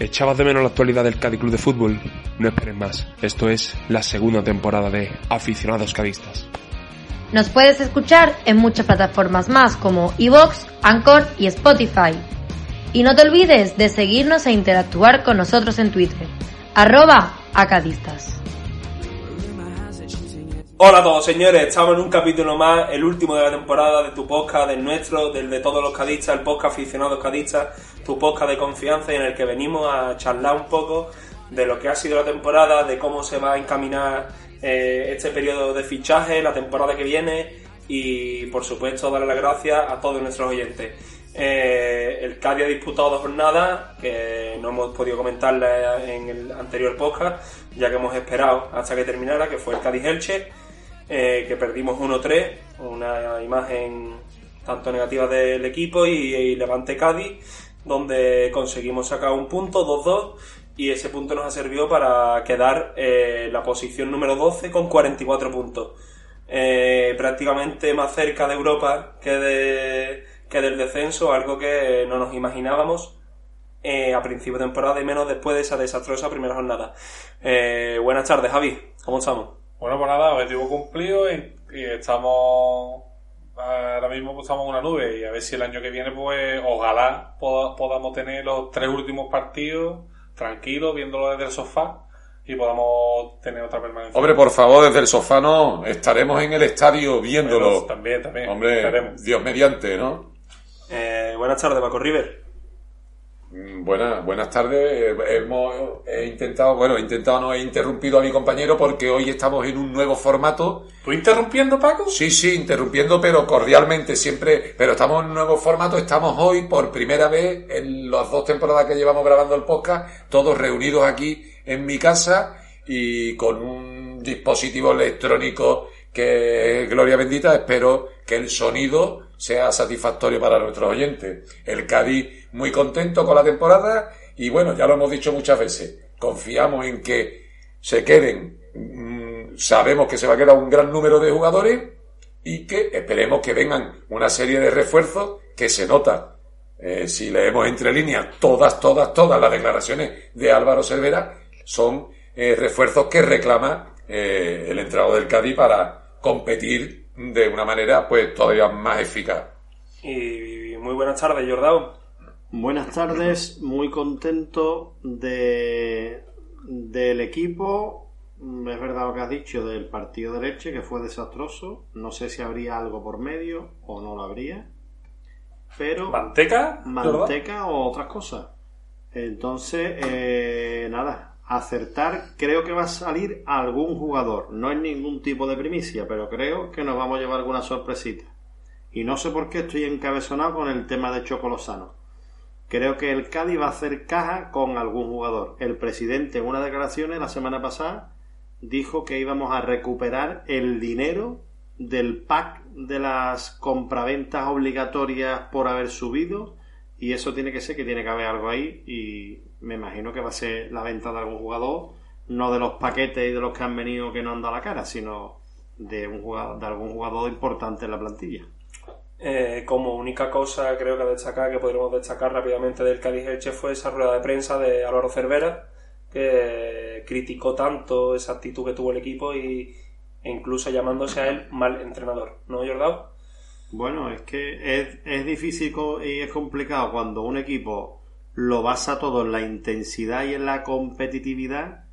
¿Echabas de menos la actualidad del Cádiz Club de Fútbol? No esperes más. Esto es la segunda temporada de Aficionados Cadistas. Nos puedes escuchar en muchas plataformas más como Evox, Anchor y Spotify. Y no te olvides de seguirnos e interactuar con nosotros en Twitter. Arroba acadistas. Hola a todos señores, estamos en un capítulo más, el último de la temporada de tu podcast, del nuestro, del de todos los cadistas, el podcast aficionados cadistas, tu podcast de confianza en el que venimos a charlar un poco de lo que ha sido la temporada, de cómo se va a encaminar eh, este periodo de fichaje, la temporada que viene y por supuesto darle las gracias a todos nuestros oyentes. Eh, el Cádiz ha disputado dos jornadas que no hemos podido comentarla en el anterior podcast, ya que hemos esperado hasta que terminara, que fue el Cádiz Elche eh, que perdimos 1-3, una imagen tanto negativa del equipo y, Levante Cádiz, donde conseguimos sacar un punto, 2-2, y ese punto nos ha servido para quedar eh, la posición número 12 con 44 puntos. Eh, prácticamente más cerca de Europa que, de, que del descenso, algo que no nos imaginábamos a principio de temporada y menos después de esa desastrosa primera jornada. buenas tardes, Javi, ¿cómo estamos? Bueno, pues nada, objetivo cumplido y, estamos ahora mismo pues estamos en una nube y a ver si el año que viene pues ojalá podamos tener los tres últimos partidos tranquilos viéndolo desde el sofá y podamos tener otra permanencia. Hombre, por favor, desde el sofá no, estaremos en el estadio viéndolo. también, también. Hombre, Dios mediante, ¿no? Eh, buenas tardes, Paco River. Mm, buenas, buenas tardes. Hemos intentado, bueno, he intentado, no he interrumpido a mi compañero porque hoy estamos en un nuevo formato. ¿Tú interrumpiendo, Paco? Sí, sí, interrumpiendo, pero cordialmente, siempre. Pero estamos en un nuevo formato. Estamos hoy por primera vez en las dos temporadas que llevamos grabando el podcast, todos reunidos aquí en mi casa y con un dispositivo electrónico que gloria bendita. Espero que el sonido sea satisfactorio para nuestros oyentes. El Cádiz muy contento con la temporada y bueno, ya lo hemos dicho muchas veces, confiamos en que se queden, mm, sabemos que se va a quedar un gran número de jugadores y que esperemos que vengan una serie de refuerzos que se nota. Eh, si leemos entre líneas todas, todas, todas las declaraciones de Álvaro Cervera, son eh, refuerzos que reclama eh, el entrenador del Cádiz para competir de una manera pues todavía más eficaz. Y muy buenas tardes, Jordao. Buenas tardes, muy contento de del equipo. Es verdad lo que has dicho del partido de leche, que fue desastroso. No sé si habría algo por medio o no lo habría. Pero. ¿Manteca? Manteca o otras cosas. Entonces, eh, nada, acertar, creo que va a salir algún jugador. No es ningún tipo de primicia, pero creo que nos vamos a llevar alguna sorpresita. Y no sé por qué estoy encabezonado con el tema de Chocolosano. Creo que el Cádiz va a hacer caja con algún jugador. El presidente en una declaración la semana pasada dijo que íbamos a recuperar el dinero del pack de las compraventas obligatorias por haber subido y eso tiene que ser que tiene que haber algo ahí y me imagino que va a ser la venta de algún jugador, no de los paquetes y de los que han venido que no han dado la cara, sino de, un jugador, de algún jugador importante en la plantilla. Eh, como única cosa creo que destacar, que podríamos destacar rápidamente del Cádiz Elche fue esa rueda de prensa de Álvaro Cervera, que criticó tanto esa actitud que tuvo el equipo y, e incluso llamándose a él mal entrenador, ¿no, Jordao? Bueno, es que es, es difícil y es complicado cuando un equipo lo basa todo en la intensidad y en la competitividad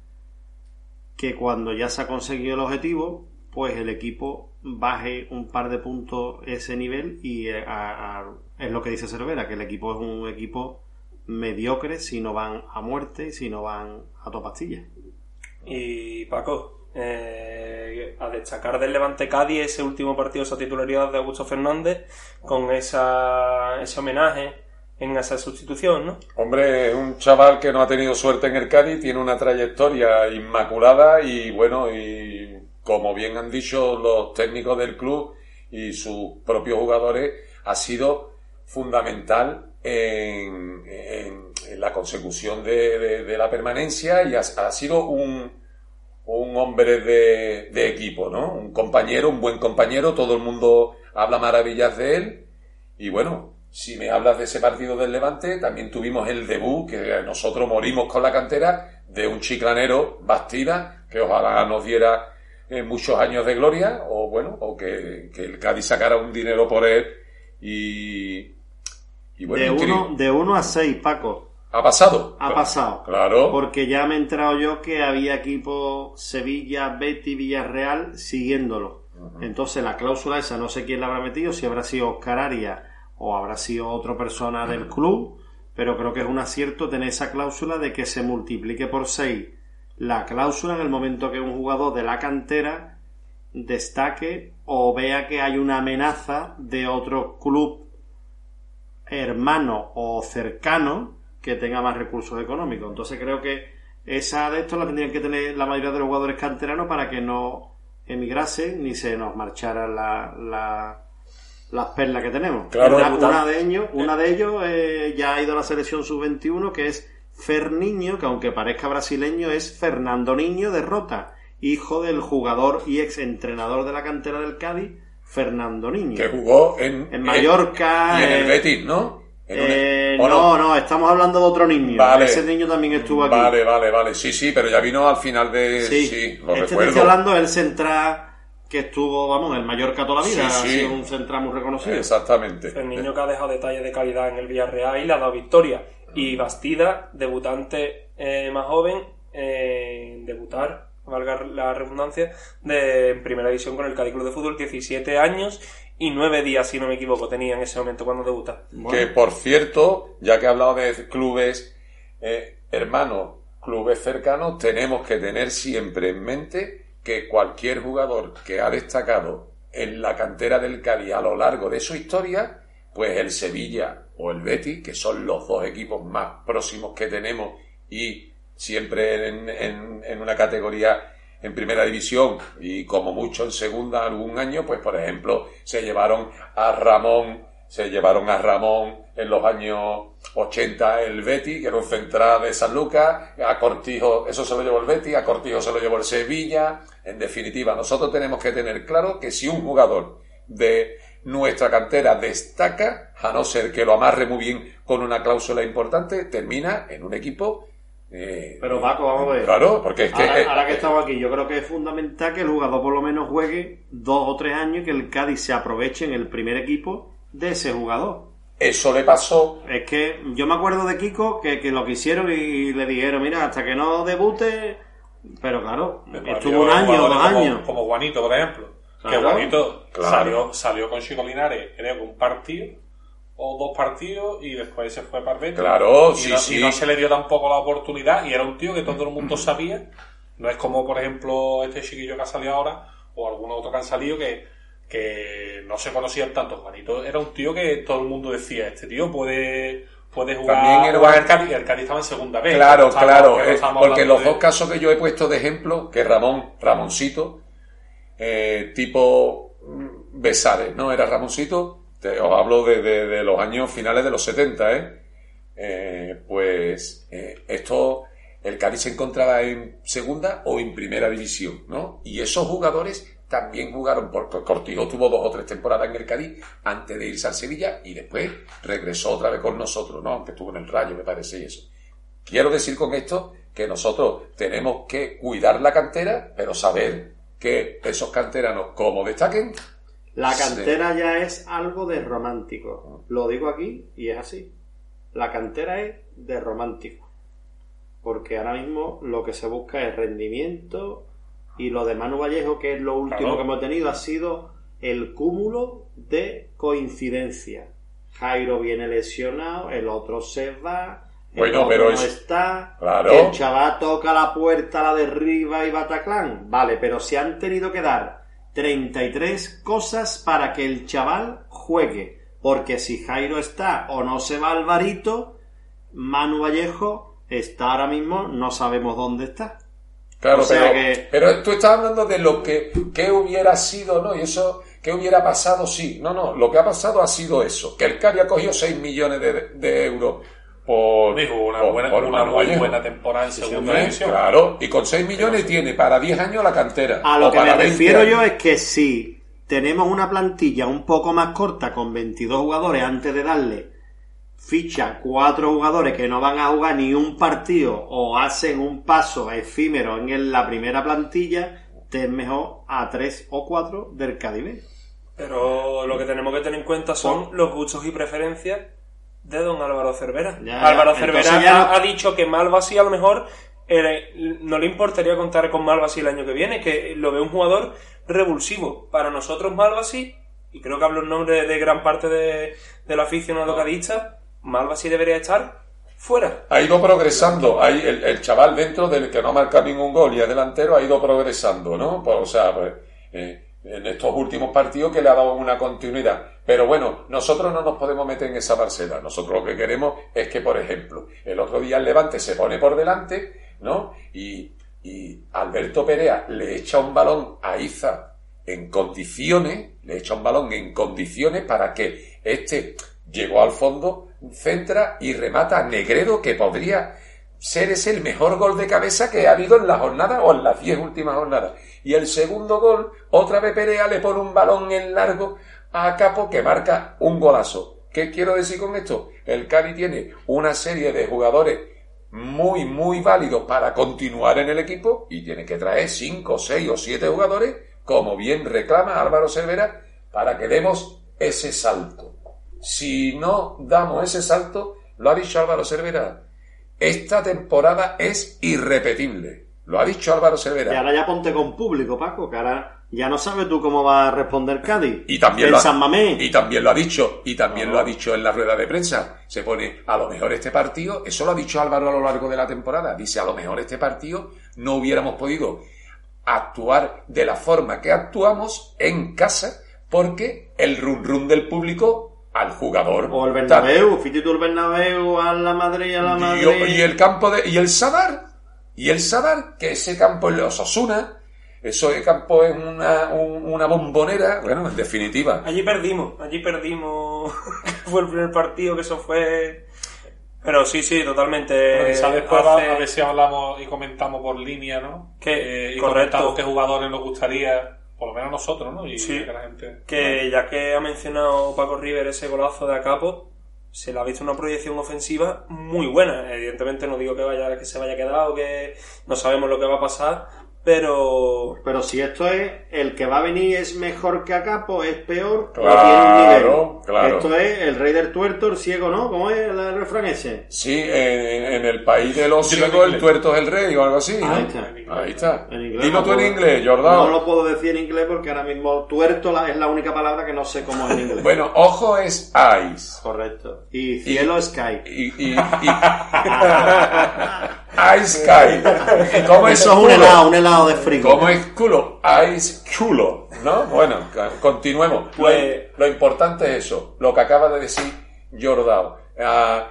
que cuando ya se ha conseguido el objetivo, pues el equipo baje un par de puntos ese nivel y eh, es lo que dice Cervera, que el equipo es un equipo mediocre si no van a muerte, si no van a topastillas. Y Paco, eh, a destacar del Levante Cádiz ese último partido, esa titularidad de Augusto Fernández, con esa, ese homenaje en esa sustitución, ¿no? Hombre, un chaval que no ha tenido suerte en el Cádiz, tiene una trayectoria inmaculada y bueno, y como bien han dicho los técnicos del club y sus propios jugadores, ha sido fundamental en, la consecución de, la permanencia y ha, sido un, un hombre de, de equipo, ¿no? Un compañero, un buen compañero, todo el mundo habla maravillas de él y bueno, si me hablas de ese partido del Levante, también tuvimos el debut, que nosotros morimos con la cantera, de un chiclanero, Bastida, que ojalá nos diera eh, muchos años de gloria, o bueno, o que, que el Cádiz sacara un dinero por él y... y bueno, de, uno, de uno a seis, Paco. ¿Ha pasado? Ha pasado. Claro. Porque ya me he enterado yo que había equipo Sevilla, Betty, Villarreal siguiéndolo. Entonces la cláusula esa no sé quién la habrá metido, si habrá sido Oscar Arias o habrá sido otra persona del club, pero creo que es un acierto tener esa cláusula de que se multiplique por 6 la cláusula en el momento que un jugador de la cantera destaque o vea que hay una amenaza de otro club hermano o cercano que tenga más recursos económicos. Entonces creo que esa de esto la tendrían que tener la mayoría de los jugadores canteranos para que no emigrasen ni se nos marcharan la, la- las perlas que tenemos. Claro, una, de ellos, una de ellos eh, ya ha ido a la selección sub-21 que es Ferniño, que aunque parezca brasileño es Fernando Niño de Rota, hijo del jugador y ex entrenador de la cantera del Cádiz, Fernando Niño. Que jugó en... En Mallorca, Y en el eh, Betis, ¿no? En Eh, ¿o no, no, estamos hablando de otro niño. Vale. Ese niño también estuvo aquí. Vale, vale, vale. Sí, sí, pero ya vino al final de... Sí, Sí, lo este te estoy hablando del central que estuvo, vamos, en el Mallorca toda la vida. Sí, Ha sí. sido un central muy reconocido. Exactamente. El niño que ha dejado detalles de calidad en el Villarreal y le ha dado victoria. Y Bastida, debutante eh, más joven, eh, debutar, valga la redundancia, de en primera división con el Cádiz Club de Fútbol, 17 años y 9 días, si no me equivoco, tenía en ese momento cuando debuta. Que por cierto, ya que he hablado de clubes eh, hermanos, clubes cercanos, tenemos que tener siempre en mente que cualquier jugador que ha destacado en la cantera del Cádiz a lo largo de su historia, pues el Sevilla o el Betis, que son los dos equipos más próximos que tenemos y siempre en, en- en una categoría en primera división y como mucho en segunda algún año, pues por ejemplo se llevaron a Ramón, se llevaron a Ramón en los años 80 el Betis, que era un central de San Lucas, a Cortijo, eso se lo llevó el Betis, a Cortijo se lo llevó el Sevilla, en definitiva, nosotros tenemos que tener claro que si un jugador de nuestra cantera destaca, a no ser que lo amarre muy bien con una cláusula importante, termina en un equipo eh, Pero Paco, vamos a ver. Claro, porque es que... Ahora, eh, ahora que eh, estamos aquí, yo creo que es fundamental que el jugador por lo menos juegue dos o tres años y que el Cádiz se aproveche en el primer equipo de ese jugador. Eso le pasó Es que yo me acuerdo de Kiko que, que lo quisieron y le dijeron, mira, hasta que no debute... Pero claro, estuvo un año, dos como- años. Como Juanito, por ejemplo. Que. Juanito Claro. salió, salió con Chico Linares, creo que un partido o dos partidos y después se fue para el Betis. Claro, y sí, no, sí. y no se le dio tampoco la oportunidad y era un tío que todo el mundo sabía. No es como, por ejemplo, este chiquillo que ha salido ahora o algunos otros que han salido que, que no se conocían tanto. Juanito era un tío que todo el mundo decía, este tío puede, puede jugar, También era- jugar el Cádiz. El Cádiz estaba en segunda vez. Claro, claro, no eh, porque hablando los de- dos casos que yo he puesto de ejemplo, que Ramón, Ramoncito, eh, tipo mm, Besares, ¿no? Era Ramoncito, te- os hablo de, de- de los años finales de los 70, ¿eh? Eh, pues eh, esto, el Cádiz se encontraba en segunda o en primera división, ¿no? Y esos jugadores también jugaron, porque Cortijo tuvo dos o tres temporadas en el Cádiz antes de irse al Sevilla y después regresó otra vez con nosotros, ¿no? Aunque estuvo en el Rayo, me parece, y eso. Quiero decir con esto que nosotros tenemos que cuidar la cantera, pero saber que esos canteranos, como destaquen, La cantera ya es algo de romántico. Lo digo aquí y es así. La cantera es de romántico. Porque ahora mismo lo que se busca es rendimiento y lo de Manu Vallejo, que es lo último Claro. que hemos tenido, ha sido el cúmulo de coincidencias. Jairo viene lesionado, el otro se va, el Bueno, otro pero no es- está, Claro. el chaval toca la puerta, la derriba y Bataclan. Vale, pero se han tenido que dar 33 cosas para que el chaval juegue. Porque si Jairo está o no se va Alvarito, Manu Vallejo está ahora mismo, no sabemos dónde está. Claro, O sea pero, que- pero tú estás hablando de lo que, que hubiera sido, ¿no? Y eso, ¿qué hubiera pasado? Sí, no, no, lo que ha pasado ha sido eso, que el Cali ha cogido 6 millones de, de euros por, Dijo una, por- buena, por una Manu muy buena temporada en segunda división. Claro, y con 6 millones tiene para 10 años la cantera. A lo que me para 20 refiero años. yo es que si tenemos una plantilla un poco más corta con 22 jugadores antes de darle ficha cuatro jugadores que no van a jugar ni un partido o hacen un paso efímero en la primera plantilla, te es mejor a tres o cuatro del Cadive. Pero lo que tenemos que tener en cuenta son los gustos y preferencias de don Álvaro Cervera. Álvaro Cervera ha, dicho que Malvasi a lo mejor eh, no le importaría contar con Malvasi el año que viene, que lo ve un jugador revulsivo. Para nosotros Malvasi, y creo que hablo en nombre de gran parte de, del aficionado cadista, Malvasi debería estar fuera. Ha ido progresando, hay el, chaval dentro del que no marca ningún gol y es delantero ha ido progresando, ¿no? Pues, o sea, pues, eh, en estos últimos partidos que le ha dado una continuidad. Pero bueno, nosotros no nos podemos meter en esa parcela. Nosotros lo que queremos es que, por ejemplo, el otro día el Levante se pone por delante, ¿no? Y, Alberto Perea le echa un balón a Iza en condiciones, le echa un balón en condiciones para que este llegó al fondo, centra y remata a Negredo que podría ser ese el mejor gol de cabeza que ha habido en la jornada o en las diez últimas jornadas. Y el segundo gol, otra vez Perea le pone un balón en largo a Capo que marca un golazo. ¿Qué quiero decir con esto? El Cádiz tiene una serie de jugadores muy, muy válidos para continuar en el equipo y tiene que traer cinco, seis o siete jugadores, como bien reclama Álvaro Cervera, para que demos ese salto. Si no damos ese salto, lo ha dicho Álvaro Cervera, esta temporada es irrepetible. Lo ha dicho Álvaro Cervera. Y ahora ya ponte con público, Paco, que ahora ya no sabes tú cómo va a responder Cádiz. Y también, lo ha, y también lo ha dicho, y también lo ha dicho en la rueda de prensa. Se pone, a lo mejor este partido, eso lo ha dicho Álvaro a lo largo de la temporada. Dice, a lo mejor este partido no hubiéramos podido actuar de la forma que actuamos en casa porque el run run del público al jugador. O el Bernabéu, fíjate tú el Bernabéu a la Madrid, a la Madrid. Y, el campo de, y el Sadar, y el Sadar, que ese campo es los Osasuna, eso de campo es una, una bombonera, bueno, en definitiva. Allí perdimos, allí perdimos, fue el primer partido que eso fue... Pero sí, sí, totalmente. Quizás después a ver si hablamos y comentamos por línea, ¿no? Que, eh, y correcto. qué jugadores nos gustaría por lo menos nosotros, ¿no? Y sí, que la gente... Que ya que ha mencionado Paco River ese golazo de Acapo, se le ha visto una proyección ofensiva muy buena. Evidentemente no digo que vaya que se vaya a quedar o que no sabemos lo que va a pasar, pero... Pero si esto es, el que va a venir es mejor que acá, pues es peor, claro, tiene un nivel. Claro. Esto es el rey del tuerto, el ciego, ¿no? ¿Cómo es el refrán ese? Sí, en, el país de los ciegos el tuerto es el rey o algo así, ¿no? Ahí está. Ahí está. En inglés Dilo tú en inglés, Jordán. No lo puedo decir en inglés porque ahora mismo tuerto es la única palabra que no sé cómo es en inglés. bueno, ojo es eyes. Correcto. Y cielo es sky. Y, y, y... Ice Sky. Eso es, un helado, un helado de frío. ¿Cómo es culo? Ice culo, ¿no? Bueno, continuemos. Pues, lo, importante es eso, lo que acaba de decir Jordao. Ah,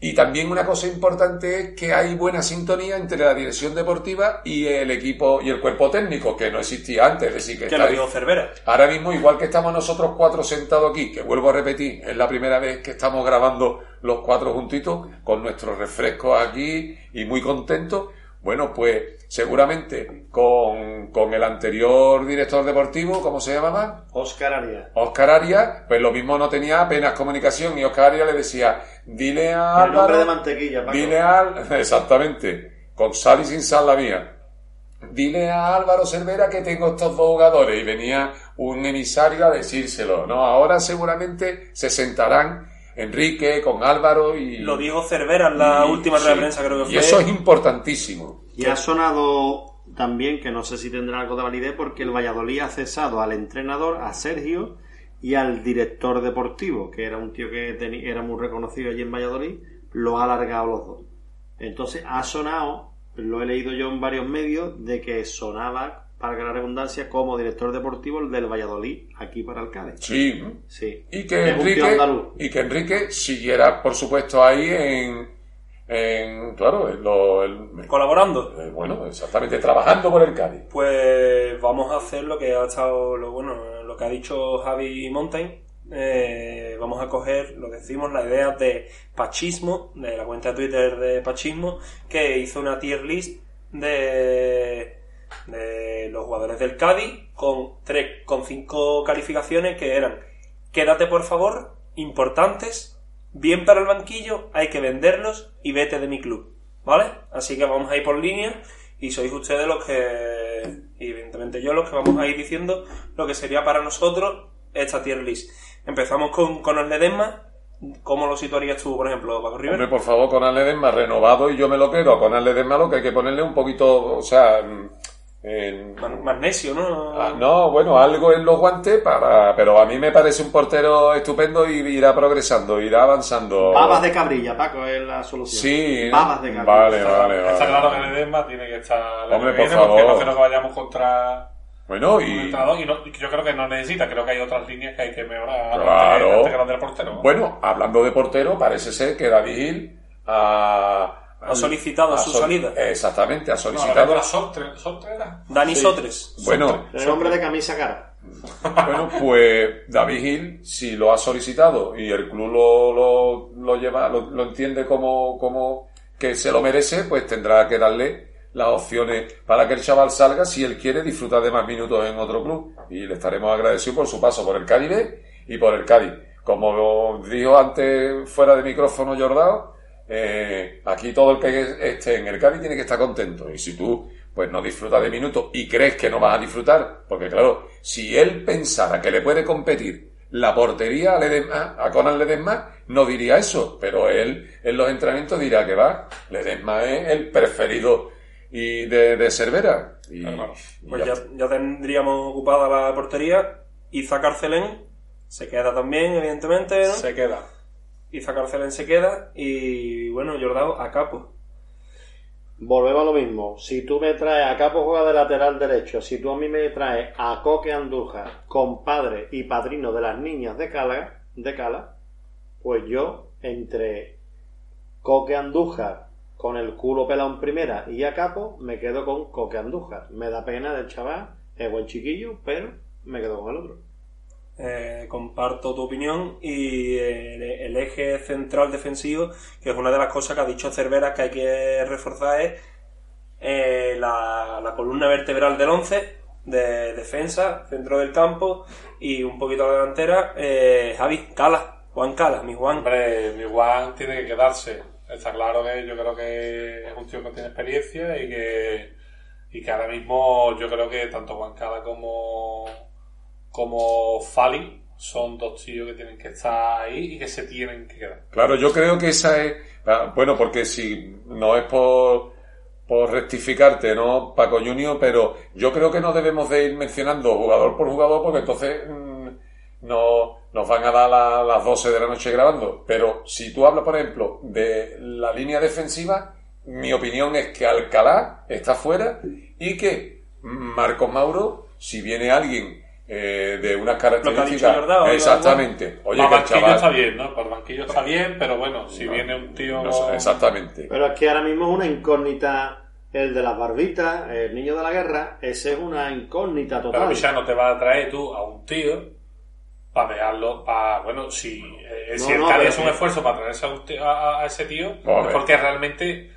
y también una cosa importante es que hay buena sintonía entre la dirección deportiva y el equipo y el cuerpo técnico, que no existía antes. Es decir, que, que lo Cervera. Ahora mismo, igual que estamos nosotros cuatro sentados aquí, que vuelvo a repetir, es la primera vez que estamos grabando los cuatro juntitos, con nuestros refrescos aquí y muy contentos. Bueno, pues seguramente con, con, el anterior director deportivo, ¿cómo se llamaba? Oscar Arias. Oscar Arias, pues lo mismo no tenía apenas comunicación y Oscar Arias le decía, dile a El nombre de mantequilla, Dile al... Exactamente, con sal y sin sal la mía. Dile a Álvaro Cervera que tengo estos dos jugadores y venía un emisario a decírselo, ¿no? Ahora seguramente se sentarán Enrique, con Álvaro y... Lo dijo Cervera en la última de prensa, creo que fue. Y eso es importantísimo. Y ha sonado también, que no sé si tendrá algo de validez, porque el Valladolid ha cesado al entrenador, a Sergio, y al director deportivo, que era un tío que era muy reconocido allí en Valladolid, lo ha alargado los dos. Entonces ha sonado, lo he leído yo en varios medios, de que sonaba para la redundancia, como director deportivo del Valladolid, aquí para Alcácer. Sí. Sí. Y que, Enrique, y que Enrique siguiera, por supuesto, ahí en, en claro, en lo, colaborando. Eh, bueno, exactamente, trabajando con el Cádiz. Pues vamos a hacer lo que ha estado, lo bueno, lo que ha dicho Javi Mountain. Eh, vamos a coger lo que decimos, la idea de Pachismo, de la cuenta de Twitter de Pachismo, que hizo una tier list de de los jugadores del Cádiz con tres, con cinco calificaciones que eran quédate por favor, importantes, bien para el banquillo, hay que venderlos y vete de mi club. ¿Vale? Así que vamos a ir por línea y sois ustedes los que, y evidentemente yo, los que vamos a ir diciendo lo que sería para nosotros esta tier list. Empezamos con, con el Ledesma. ¿Cómo lo situarías tú, por ejemplo, Paco Rivera? Por favor, con Ledesma renovado y yo me lo quiero. Con Ledesma lo que hay que ponerle un poquito, o sea, en- Más, magnesio, ¿no? Ah, no, bueno, algo en los guantes para, pero a mí me parece un portero estupendo y irá progresando, irá avanzando. Babas de cabrilla, Paco, es la solución. Sí, Babas de cabrilla. vale, vale, vale. Está claro que el Edesma tiene que estar la Hombre, que por viene, porque favor. no creo que vayamos contra Bueno, y y, no- yo creo que no necesita, creo que hay otras líneas que hay que mejorar Claro. antes, que- antes que del portero. ¿no? bueno, hablando de portero, parece ser que David Gil ha, Ha solicitado su sol- salida. Exactamente, ha no, solicitado. la Sotre, Sotre era. Dani Sotres. bueno, El hombre de camisa cara. Bueno, pues David Gil, si lo ha solicitado y el club lo, lo, lo lleva, lo, lo entiende como, como que se lo merece, pues tendrá que darle las opciones para que el chaval salga si él quiere disfrutar de más minutos en otro club. Y le estaremos agradecidos por su paso por el Cádiz B y por el Cádiz. Como dijo antes fuera de micrófono Jordao, eh, aquí todo el que esté en el Cádiz tiene que estar contento. Y si tú pues no disfrutas de minutos y crees que no vas a disfrutar, porque claro, si él pensara que le puede competir la portería a Ledesma, a Conan Ledesma, no diría eso, pero él en los entrenamientos dirá que va, Ledesma es el preferido y de, de Cervera. Y, Claro. y Pues ya ya, ya tendríamos ocupada la portería. Iza Carcelén se queda también, evidentemente, ¿no? Se queda. Iza Carcelén se queda. Y bueno, Jordao a capo. Volvemos a lo mismo. Si tú me traes a Capo juega de lateral derecho, si tú a mí me traes a Coque Andújar, compadre y padrino de las niñas de Cala, de Cala, pues yo entre Coque Andújar con el culo pelado en primera y a Capo me quedo con Coque Andújar. Me da pena del chaval, es buen chiquillo, pero me quedo con el otro. Eh, comparto tu opinión y eh, el, eje central defensivo, que es una de las cosas que ha dicho Cervera que hay que reforzar, es eh, la, columna vertebral del 11 de defensa, centro del campo y un poquito la delantera. Eh, Javi, Cala, Juan Cala, mi Juan. Hombre, mi Juan tiene que quedarse. Está claro que yo creo que es un tío que tiene experiencia y que, y que ahora mismo yo creo que tanto Juan Cala como, como Fali son dos tíos que tienen que estar ahí y que se tienen que quedar. Claro, yo creo que esa es. ah, Bueno, porque si no es por, por rectificarte, ¿no, Paco Junior? Pero yo creo que no debemos de ir mencionando jugador por jugador porque entonces mm, no, nos van a dar la- las 12 de la noche grabando. Pero si tú hablas, por ejemplo, de la línea defensiva, mi opinión es que Alcalá está fuera y que Marcos Mauro, si viene alguien eh, de que dicho características. Jordao, ¿no? exactamente. Oye, Para que el banquillo chaval- está bien, ¿no? Para el banquillo está bien, pero bueno, si viene un tío... no sé, exactamente. Pero es que ahora mismo es una incógnita el de las barbitas, el niño de la guerra, ese es una incógnita Pero total. ya no te vas a traer tú a un tío para dejarlo, para, bueno, si, eh, No, si el no, Cádiz pero es un que- esfuerzo para traerse a, un tío- a- a ese tío, es porque realmente,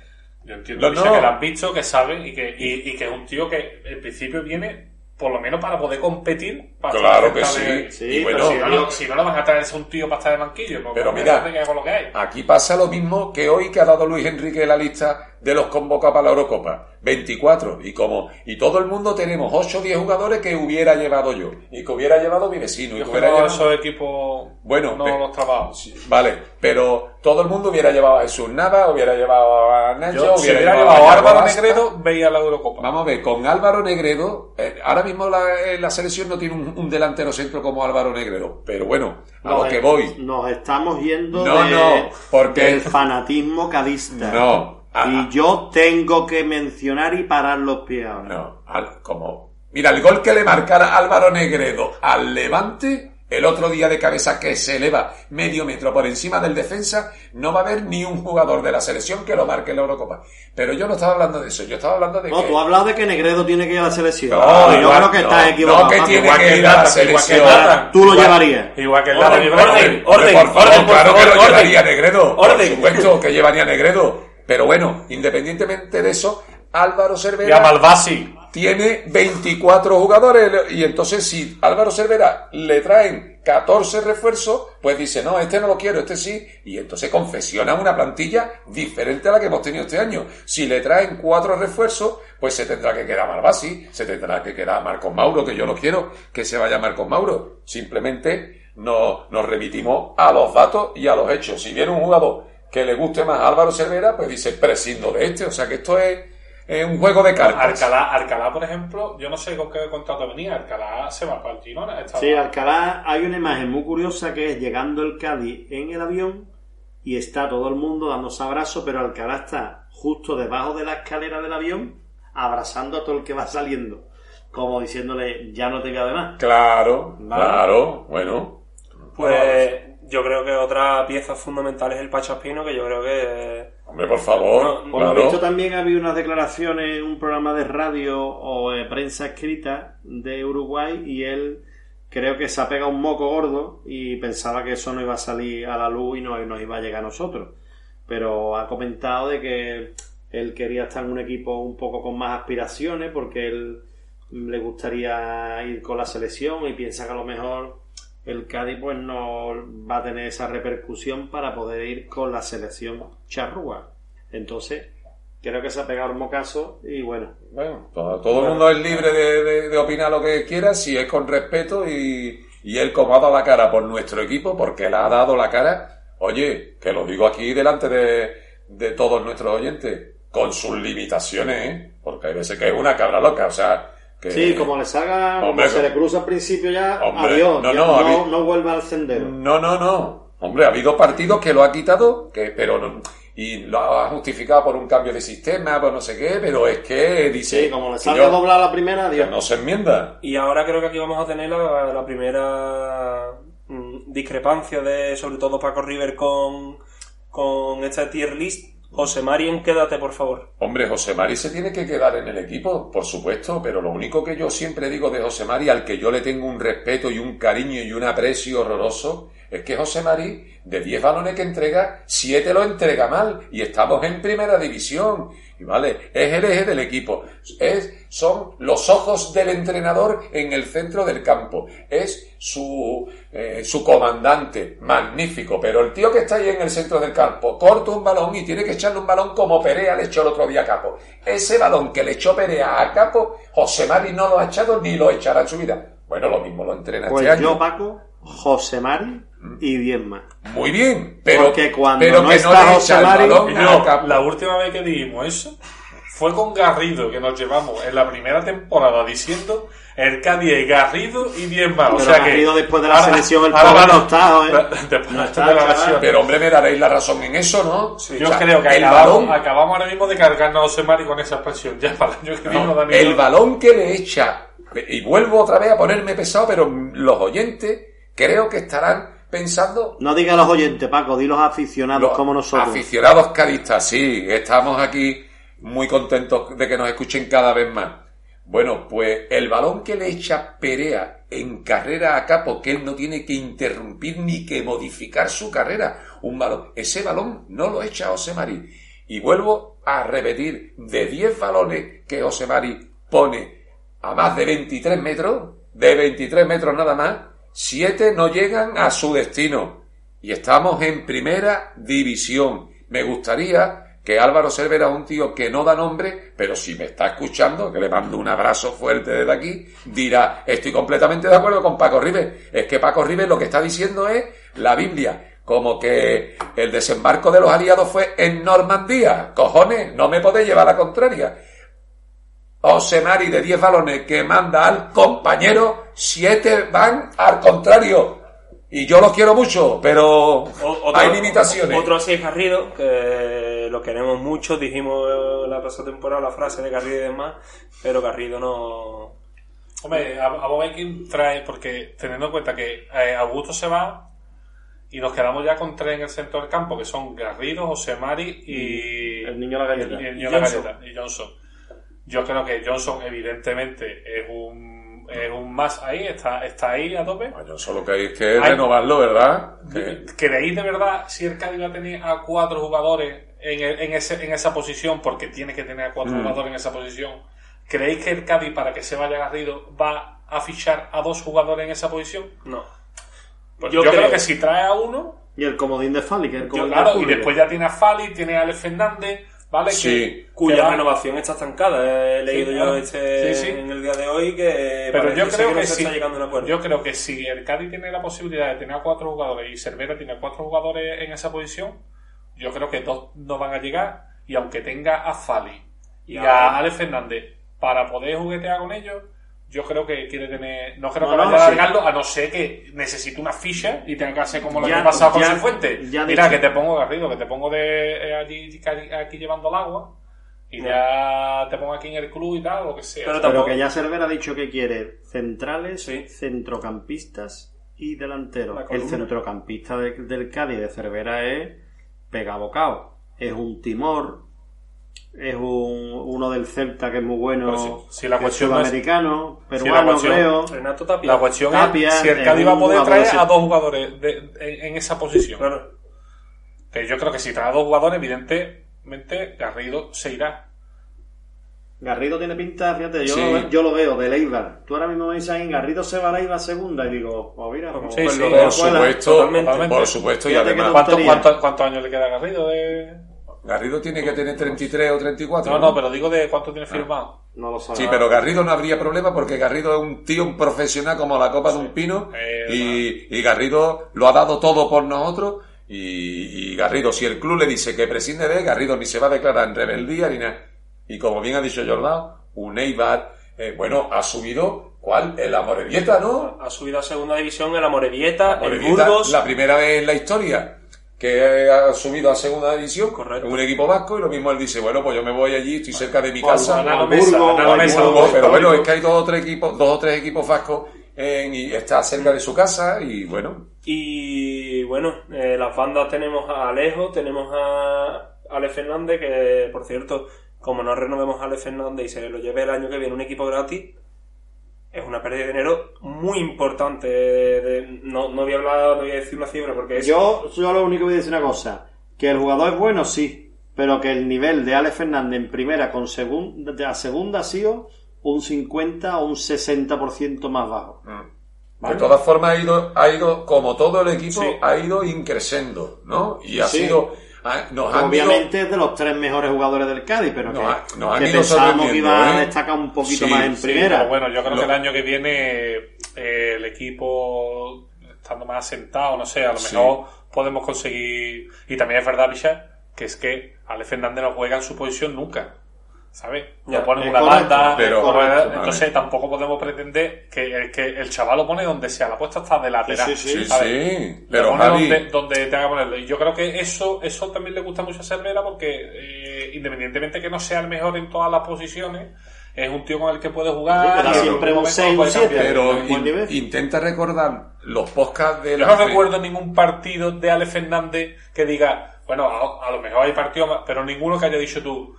yo entiendo No, que lo han visto, que saben y que, y, y que es un tío que en principio viene por lo menos para poder competir. Para Claro que de- sí. Y bueno, Si no, lo- si no lo vas a traer a un tío para estar de banquillo, porque Pero mira, que es con lo que hay. Aquí pasa lo mismo que hoy que ha dado Luis Enrique la lista de los convocados para la Eurocopa. 24. Y como, y todo el mundo tenemos 8 o 10 jugadores que hubiera llevado yo. Y que hubiera llevado mi vecino. Y que hubiera llevado- esos equipos Bueno, no pe- los trabajos. Vale, pero todo el mundo hubiera llevado a Jesús Nava, hubiera llevado a Nacho, Yo, si hubiera, hubiera llevado llevado a Álvaro. Negredo, veía la Eurocopa. Vamos a ver, con Álvaro Negredo, eh, ahora mismo la, eh, la selección no tiene un, un delantero centro como Álvaro Negredo. Pero bueno, a lo que voy. Nos estamos yendo No, de- no, porque- del fanatismo cadista. No. Ah, Y yo tengo que mencionar y parar los pies ahora. No, al- como. Mira, el gol que le marcara Álvaro Negredo al Levante el otro día de cabeza que se eleva medio metro por encima del defensa, no va a haber ni un jugador de la selección que lo marque en la Eurocopa. Pero yo no estaba hablando de eso, yo estaba hablando de No, que. tú has hablado de que Negredo tiene que ir a la selección. No, Ah, yo igual- creo que no, estás no, equivocado. que Paco. tiene Igual que que ir a la que selección. Tú lo Igual- llevarías. Igual que el Orden, David orden. Bradley. Hombre, por favor, orden, por claro que lo orden. llevaría Negredo. Por Orden. supuesto que llevaría Negredo. Pero bueno, independientemente de eso, Álvaro Y a Cervera Malvasi. tiene 24 jugadores y entonces si Álvaro Cervera le traen 14 refuerzos, pues dice, no, este no lo quiero, este sí, y entonces confesiona una plantilla diferente a la que hemos tenido este año. Si le traen cuatro refuerzos, pues se tendrá que quedar Malvasi, se tendrá que quedar Marcos Mauro, que yo no quiero que se vaya Marcos Mauro. Simplemente nos, nos remitimos a los datos y a los hechos. Si viene un jugador que le guste más a Álvaro Cervera, pues dice, prescindo de este. O sea que esto es, es un juego de cartas. Alcalá, Alcalá, por ejemplo, yo no sé con qué contrato venía. Alcalá se va para el Girona. Sí, Alcalá, hay una imagen muy curiosa que es llegando el Cádiz en el avión y está todo el mundo dándose abrazos, pero Alcalá está justo debajo de la escalera del avión abrazando a todo el que va saliendo, como diciéndole, ya no te voy a ver más. Claro, Vale. claro, bueno. Pues yo creo que otra pieza fundamental es el Pachaspino, que yo creo que... Hombre, por favor, No, Por lo visto también había unas declaraciones en un programa de radio o de prensa escrita de Uruguay y él creo que se ha pegado un moco gordo y pensaba que eso no iba a salir a la luz y no nos iba a llegar a nosotros. Pero ha comentado de que él quería estar en un equipo un poco con más aspiraciones porque él le gustaría ir con la selección y piensa que a lo mejor el Cádiz pues no va a tener esa repercusión para poder ir con la selección charrúa. Entonces, creo que se ha pegado el mocazo y bueno, Bueno, todo, todo el mundo es libre de, de- de opinar lo que quiera, si es con respeto y, y él como ha dado la cara por nuestro equipo, porque le ha dado la cara, oye, que lo digo aquí delante de, de todos nuestros oyentes, con sus limitaciones, ¿eh? porque hay veces que es una cabra loca, o sea, que... sí, como le salga, como se le cruza al principio ya, Hombre, adiós, no, ya no, no, vuelva al sendero. No, no, no. Hombre, ha habido partidos que lo ha quitado, que, pero no- y lo ha justificado por un cambio de sistema, por no sé qué, pero es que dice Sí, como le salga yo- doblada la primera, que adiós. no se enmienda. Y ahora creo que aquí vamos a tener la, la primera mm, discrepancia de, sobre todo Paco River con, con esta tier list. José Marien, quédate, por favor. Hombre, José Mari se tiene que quedar en el equipo, por supuesto, pero lo único que yo siempre digo de José Mari, al que yo le tengo un respeto y un cariño y un aprecio horroroso, es que José Mari, de 10 balones que entrega, 7 lo entrega mal y estamos en primera división. Vale, es el eje del equipo, es, son los ojos del entrenador en el centro del campo, es su, eh, su comandante, magnífico, pero el tío que está ahí en el centro del campo corta un balón y tiene que echarle un balón como Perea le echó el otro día a Capo. Ese balón que le echó Perea a Capo, José Mari no lo ha echado ni lo echará en su vida. Bueno, lo mismo lo entrena Pues este año. yo, Paco, José Mari y 10 más. Muy bien, pero, Porque cuando pero no que está le José echa el Mari- balón Y a yo, Capo. la última vez que dijimos eso fue con Garrido, que nos llevamos en la primera temporada diciendo el Cádiz es Garrido y 10 más. O sea que, Garrido después de la selección, el ahora no está, ¿eh? Después No de la lesión. Pero hombre, me daréis la razón en eso, ¿no? Yo O sea, creo que el acabamos, balón, acabamos ahora mismo de cargarnos a José Mari con esa expresión. Ya para el año que No, no el balón que le echa, y vuelvo otra vez a ponerme pesado, pero los oyentes creo que estarán pensando No diga los oyentes, Paco, di los aficionados los como nosotros. aficionados cadistas, sí, estamos aquí muy contentos de que nos escuchen cada vez más. Bueno, pues el balón que le echa Perea en carrera a Capo, que él no tiene que interrumpir ni que modificar su carrera, un balón, ese balón no lo echa José Mari. Y vuelvo a repetir, de 10 balones que José Mari pone a más de 23 metros, de 23 metros nada más, 7 no llegan a su destino. Y estamos en primera división. Me gustaría que Álvaro Cervera un tío que no da nombre, pero si me está escuchando, que le mando un abrazo fuerte desde aquí, dirá, estoy completamente de acuerdo con Paco Rives. Es que Paco Rives lo que está diciendo es la Biblia, como que el desembarco de los aliados fue en Normandía. Cojones, no me podéis llevar la contraria. José Mari de 10 balones que manda al compañero, 7 van al contrario. Y yo los quiero mucho, pero O- otro- hay limitaciones. Otro así es Garrido, que lo queremos mucho, dijimos la pasada temporada la frase de Garrido y demás, pero Garrido no... Hombre, a- a trae, porque teniendo en cuenta que eh, Augusto se va y nos quedamos ya con tres en el centro del campo, que son Garrido, José Mari y El niño de la galleta. y el niño la Johnson. galleta, y Johnson. Yo creo que Johnson evidentemente es un es un más ahí, está, está ahí a tope. Bueno, solo que hay que Hay- renovarlo, ¿verdad? ¿Creéis de verdad si el Cádiz va a tener a cuatro jugadores en, el- en, ese, en esa posición, porque tiene que tener a cuatro Mm. jugadores en esa posición? ¿Creéis que el Cádiz, para que se vaya Garrido, va a fichar a dos jugadores en esa posición? No. Pues Yo yo, creo, creo- que si trae a uno, Y el comodín de Fali, que es el yo, comodín claro, del y después ya tiene a Fali, tiene a Alex Fernández, ¿vale? Sí. Que- Cuya va- renovación está estancada. He leído yo este Sí, en el día de hoy que Pero yo creo que se sí. está llegando a un acuerdo. Yo creo que si el Cádiz tiene la posibilidad de tener a cuatro jugadores y Cervera tiene cuatro jugadores en esa posición, yo creo que dos no van a llegar. Y aunque tenga a Fali y Y a a- Alex Fernández para poder juguetear con ellos, yo creo que quiere tener. No creo No, que no, vaya a sí. alargarlo, a no ser que necesite una ficha y tenga que hacer como lo Ya- que ha pasado con ya- Cifuentes. ya Mira, que te pongo Garrido, que te pongo de eh, allí aquí llevando el agua. Y ya te pongo aquí en el club y tal, lo que sea. Pero que ya Cervera ha dicho que quiere centrales, Sí. centrocampistas y delanteros. La El centrocampista de- del Cádiz de Cervera es pegabocao. Es un Timor, es un, uno del Celta que es muy bueno, Pero si- si la es cuestión es- sudamericano, la peruano, cuestión- creo. Renato Tapia. La cuestión Tapia, es si el Cádiz va a poder traer a dos jugadores de- en, en esa posición. Claro. Que yo creo que si trae a dos jugadores, evidentemente Garrido se irá. Garrido tiene pinta, fíjate, yo, Sí. lo, yo lo veo, de Leibar. Tú ahora mismo me dices ahí, Garrido se va a Leibar segunda y digo, pues mira, pues, Sí, pues sí, lo por supuesto, totalmente. por supuesto, y además no- ¿Cuánto- cuánto- ¿Cuántos años le queda a Garrido? De... Garrido tiene que tener 33 o 34. No, no, pero digo de cuánto tiene firmado. No lo sabe. Sí, pero Garrido no habría problema porque Garrido es un tío, un profesional como la copa de un pino Eh, y, y Garrido lo ha dado todo por nosotros y, y Garrido, si el club le dice que prescinde de él, Garrido ni se va a declarar en rebeldía ni nada. Y como bien ha dicho Jordán, un Eibar, eh, bueno, ha subido, ¿cuál? El Amorebieta, ¿no? Ha subido a segunda división el Amorebieta, el Amorebieta, Burgos. la primera vez en la historia que ha subido a segunda división Correcto. un equipo vasco y lo mismo él dice, bueno, pues yo me voy allí, estoy cerca de mi O al- casa. Mesa, Mesa, No, pero bueno, es que hay dos o tres equipos, dos o tres equipos vascos en- y está cerca de su casa y bueno, Y bueno, eh, las bandas tenemos a Alejo, tenemos a Ale Fernández, que por cierto, como no renovemos a Ale Fernández y se lo lleve el año que viene un equipo gratis, es una pérdida de dinero muy importante. de- de- no, no voy a hablar, no voy a decir una cifra porque es... Yo, yo lo único que voy a decir una cosa, que el jugador es bueno, sí, pero que el nivel de Alex Fernández en primera con segunda, de la segunda ha sido un 50 o un 60% más bajo. de todas formas ha ido, ha ido, como todo el equipo, Sí. ha ido increciendo, ¿no? Y ha Sí. sido, ha- ido- Obviamente es de los tres mejores jugadores del Cádiz, pero Nos que, nos que ido pensábamos que iba a ¿eh? destacar un poquito Sí, más en primera. Bueno, yo creo Lo- que el año que viene eh, el equipo estando más asentado, no sé, a lo Sí. mejor podemos conseguir. Y también es verdad, Pichar, que es que Ale Fernández no juega en su posición nunca. ¿Sabes? Ya, Lo pone en es una correcto, banda, pero- correcto, entonces vale. tampoco podemos pretender que, que el chaval lo pone donde sea. La puesta está de lateral. Sí, sí, Sí, ¿sabes? sí, Lo pero pone Javi, donde, donde tenga que ponerlo. Y yo creo que eso, eso también le gusta mucho a Cervera porque eh, independientemente que no sea el mejor en todas las posiciones, es un tío con el que puede jugar. Sí, en siempre un momento seis, un puede siete. cambiar. pero en buen in- nivel. intenta recordar los podcasts de Yo la no recuerdo ningún partido de Ale Fernández que diga, bueno, a, a lo mejor hay partidos más, pero ninguno que haya dicho tú,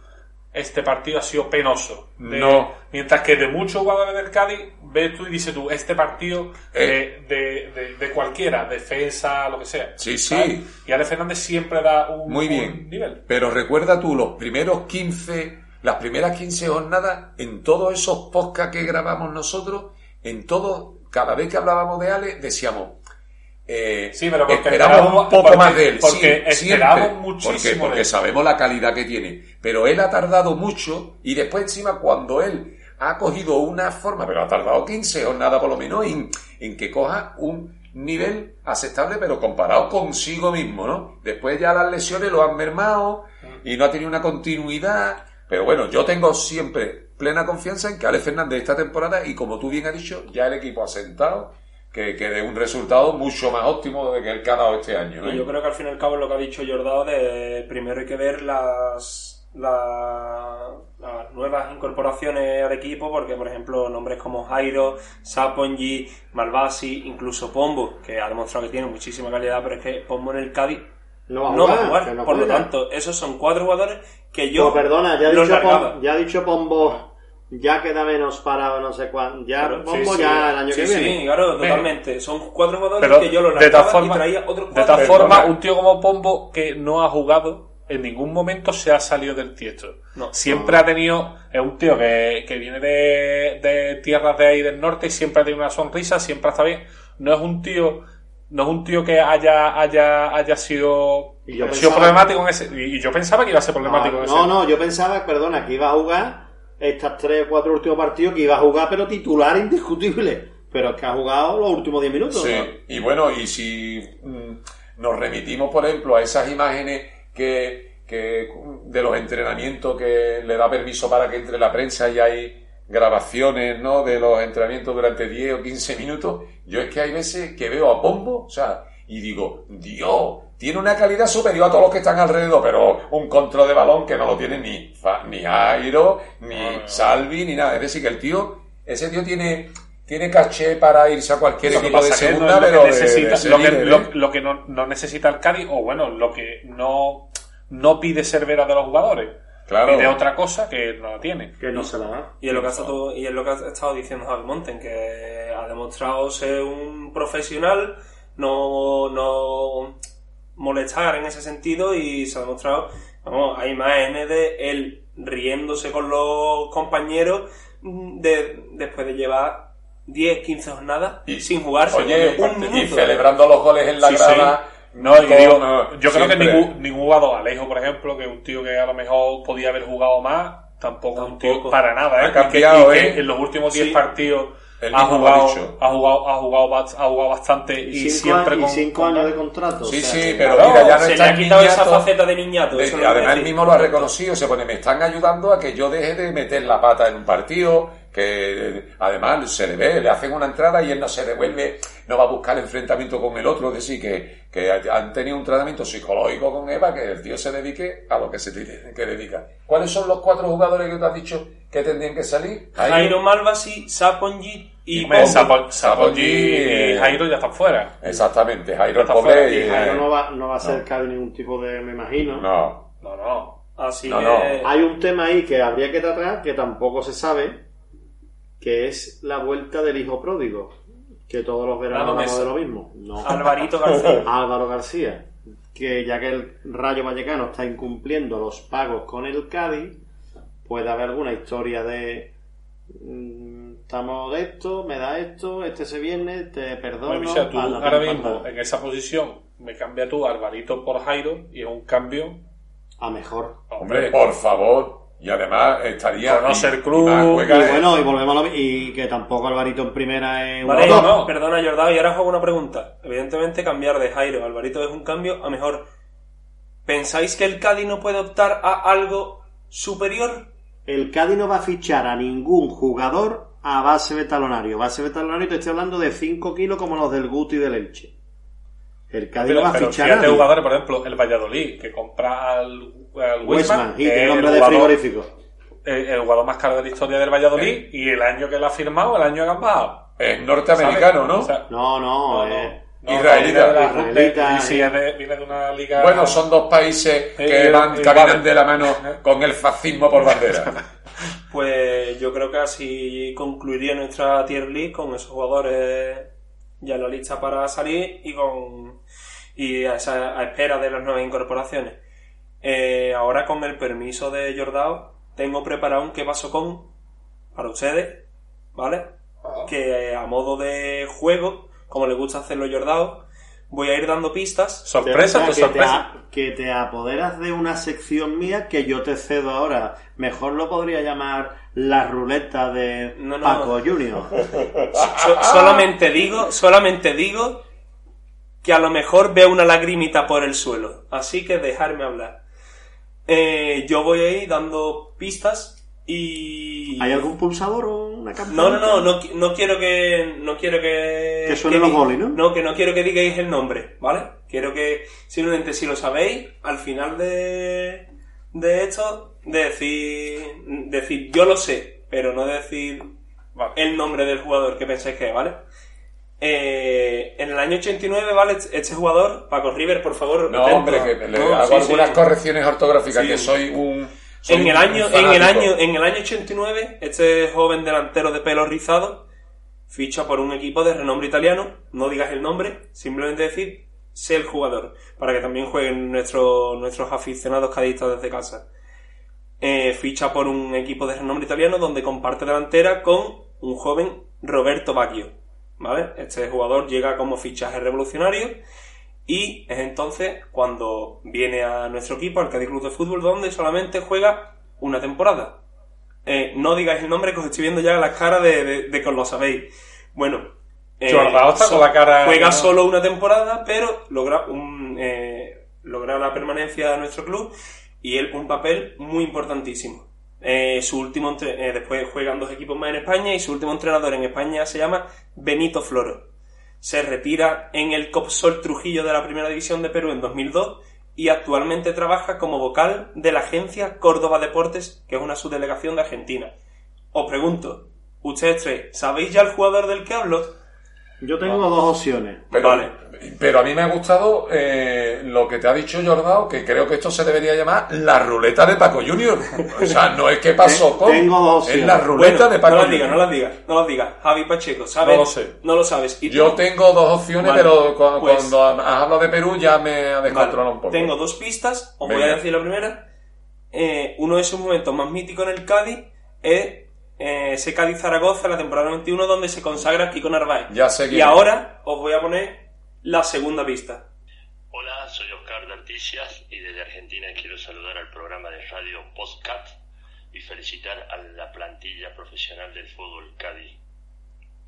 este partido ha sido penoso. De- No. Mientras que de muchos jugadores del Cádiz, ves tú y dices tú, este partido Eh. de, de, cualquiera, defensa, lo que sea. Sí, sí. Y Ale Fernández siempre da un, Muy un bien. nivel. Pero recuerda tú los primeros 15, las primeras 15 jornadas, en todos esos podcasts que grabamos nosotros, en todo, cada vez que hablábamos de Ale, decíamos, eh, Sí, pero porque esperábamos- un poco porque- más de él. porque siempre. muchísimo Porque, de porque él. sabemos la calidad que tiene. Pero él ha tardado mucho y después encima cuando él ha cogido una forma, pero ha tardado 15 jornadas por lo menos, en, en que coja un nivel aceptable, pero comparado consigo mismo, ¿no? Después ya las lesiones lo han mermado y no ha tenido una continuidad. Pero bueno, yo tengo siempre plena confianza en que Ale Fernández esta temporada, y como tú bien has dicho, ya el equipo ha sentado, que, que dé un resultado mucho más óptimo de que el que ha dado este año. ¿eh? Y yo creo que al fin y al cabo es lo que ha dicho Jordao de primero hay que ver las, la- las nuevas incorporaciones al equipo porque por ejemplo nombres como Jairo, Sapongi, Malvasi, incluso Pombo que ha demostrado que tiene muchísima calidad pero es que Pombo en el Cádiz No va a no va a jugar, no por lo tanto esos son cuatro jugadores que yo Pues perdona, ya ha, los dicho largaba. Pom- ya ha dicho Pombo ya queda menos para no sé cuándo. Ya Claro, bombo sí, ya sí. el año Sí, que viene. sí, claro, totalmente. Son cuatro jugadores Pero que yo los de y traía otros de formas, Perdona. un tío como Pombo que no ha jugado en ningún momento se ha salido del tiesto. No. siempre ha tenido, es un tío que, que viene de, de tierras de ahí del norte y siempre ha tenido una sonrisa, siempre está bien. No es un tío, no es un tío que haya, haya, haya sido, Y yo sido pensaba- problemático en ese, y y yo pensaba que iba a ser problemático Ah, en no, ese. no, yo pensaba, perdona, que iba a jugar estas tres o cuatro últimos partidos, que iba a jugar, pero titular indiscutible. Pero es que ha jugado los últimos 10 minutos. Sí, ¿no? y bueno, y si mm, nos remitimos, por ejemplo, a esas imágenes que, que de los entrenamientos que le da permiso para que entre la prensa y hay grabaciones, ¿no? De los entrenamientos durante 10 o 15 minutos, yo es que hay veces que veo a Pombo, o sea, y digo, Dios, tiene una calidad superior a todos los que están alrededor, pero un control de balón que no lo tiene ni, ni Jairo, ni Salvi, ni nada. Es decir, que el tío, ese tío tiene, tiene caché para irse a cualquier Lo equipo de no segunda, lo pero que de- necesita, de lo que, serie, lo, lo que no, no necesita el Cádiz, o bueno, lo que no, no pide Cervera de los jugadores. Claro. Pide otra cosa que no la tiene. Que no se la da. Y es lo que ha estado, y es lo que ha estado diciendo Javi Monten, que ha demostrado ser un profesional, no, no molestar en ese sentido y se ha demostrado, vamos, hay imágenes de él riéndose con los compañeros de, después de llevar 10, 15 jornadas Y- sin jugarse Oye, un y minuto. celebrando los goles en la Sí, grada. sí. No, y digo, eh, yo creo que ningún, ningún jugador, Alejo, por ejemplo, que es un tío que a lo mejor podía haber jugado más, tampoco, es un tío para nada, ¿eh? Ha Y que- cambiado, y que, ¿eh? en los últimos 10 Sí. partidos Él ha mismo lo ha jugado, dicho. ha jugado, ha jugado, bast- ha jugado bastante y, Y cinco, siempre años, y con, cinco años de contrato. Sí, o sea, sí, pero Claro, mira, ya no se le ha el quitado esa faceta de niñato. De- eso además, él mismo lo ha reconocido, se pone, me están ayudando a que yo deje de meter la pata en un partido, que además se le ve, le hacen una entrada y él no se devuelve, no va a buscar el enfrentamiento con el otro, es decir, que, que han tenido un tratamiento psicológico con Eva, que el tío se dedique a lo que se tiene que dedicar. ¿Cuáles son los cuatro jugadores que tú has dicho que tendrían que salir? Jairo Malvasi, Sapongi y y. Sapo- Sapongi Sapongi, y Jairo ya están fuera. Exactamente, Jairo Está fuera, y, Jairo no va, no va a ser Cádiz ningún tipo de, me imagino. no. No, no. Así No, que... no. Hay un tema ahí que habría que tratar que tampoco se sabe, que es la vuelta del hijo pródigo. Que todos los veranos hablamos de lo mismo. No. Alvarito García. Álvaro García. Que ya que el Rayo Vallecano está incumpliendo los pagos con el Cádiz, puede haber alguna historia de. mm, Estamos de esto, me da esto, este se viene, te perdono. Bueno, tú ahora mismo en esa posición me cambia tú a Alvarito por Jairo y es un cambio. A mejor. Hombre, por favor. Y además estaría... Conocer club, y bueno, y volvemos a lo Y que tampoco Alvarito en primera es un Vale, No, perdona Jordao, y ahora os hago una pregunta. Evidentemente cambiar de Jairo a Alvarito es un cambio a mejor. ¿Pensáis que el Cádiz no puede optar a algo superior? El Cádiz no va a fichar a ningún jugador a base de talonario. Base de talonario te estoy hablando de 5 kilos como los del Guti y del Elche. El Cádiz Pero, no va a fichar a fíjate nadie. jugadores, por ejemplo, el Valladolid, que compra al, al Weisman, y tiene nombre el de jugador, frigorífico. el, el jugador más caro de la historia del Valladolid, y el año que lo ha firmado, el año que han bajado. Es norteamericano, ¿no? O sea, No, no, no, no, eh, no, Israelita. la- Israelita, de- sí, eh. viene de una liga... Bueno, son dos países que Eh, van, eh, caminan de la mano con el fascismo por bandera. Pues yo creo que así concluiría nuestra tier list con esos jugadores ya en la lista para salir y con y a, esa- a espera de las nuevas incorporaciones. Eh, ahora con el permiso de Jordao tengo preparado un que paso con para ustedes, ¿vale? Que a modo de juego, como le gusta hacerlo Jordao, voy a ir dando pistas. sorpresa, que, sorpresa. Te, a- que te apoderas de una sección mía que yo te cedo ahora. Mejor lo podría llamar la ruleta de No, no. Paco Junior. So- solamente digo, solamente digo que a lo mejor veo una lagrimita por el suelo. Así que dejarme hablar. Eh, yo voy a ir dando pistas y. ¿Hay algún pulsador o una campana? No, no, no, no, no quiero que. No quiero que. Que suenen los goles, ¿no? No, que no quiero que digáis el nombre, ¿vale? Quiero que, simplemente si lo sabéis, al final de. de esto, decir. decir, yo lo sé, pero no decir el nombre del jugador que pensáis que es, ¿vale? Eh, en el año 89, ¿vale? Este jugador, Paco River, por favor. No, atento. hombre, que le No, hago sí, algunas sí. correcciones ortográficas, Sí. que soy un En el año, en el año, en el año 89, este joven delantero de pelo rizado ficha por un equipo de renombre italiano. No digas el nombre, simplemente decir sé el jugador, para que también jueguen nuestros nuestros aficionados cadistas desde casa. Eh, ficha por un equipo de renombre italiano donde comparte delantera con un joven Roberto Baggio. ¿Vale? Este jugador llega como fichaje revolucionario y es entonces cuando viene a nuestro equipo, al Cádiz Club de Fútbol, donde solamente juega una temporada. Eh, no digáis el nombre que os estoy viendo ya las caras de, de- de que os lo sabéis. Bueno, eh, Jordao está con la cara- Juega solo una temporada, pero logra, un, eh, logra la permanencia de nuestro club y él un papel muy importantísimo. Eh, su último entre- después juegan dos equipos más en España y su último entrenador en España se llama Benito Floro. Se retira en el Copsol Trujillo de la Primera División de Perú en 2002 y actualmente trabaja como vocal de la agencia Córdoba Deportes, que es una subdelegación de Argentina. Os pregunto, ustedes tres, ¿sabéis ya el jugador del que hablo? Yo tengo dos opciones. Pero, Vale. pero a mí me ha gustado eh, lo que te ha dicho Jordao, que creo que esto se debería llamar la ruleta de Paco Junior. O sea, no es que pasó con. tengo dos Es la opciones. ruleta Bueno, de Paco no las Junior. digas, no las digas, no las digas. Javi Pacheco, ¿sabes? No lo sé. No lo sabes. ¿Y tú? Yo tengo dos opciones, Vale, pero cu- pues- cuando has hablado de Perú ya me ha Vale, descontrolado un poco. Tengo dos pistas, os voy a decir la primera. Eh, uno de sus momentos más míticos en el Cádiz es eh, ese Cádiz Zaragoza en la temporada 21 donde se consagra Kiko Narváez. Ya sé y quién es. ahora os voy a poner la segunda pista. Hola, soy Oscar de Articias y desde Argentina quiero saludar al programa de radio Postcat y felicitar a la plantilla profesional del fútbol Cádiz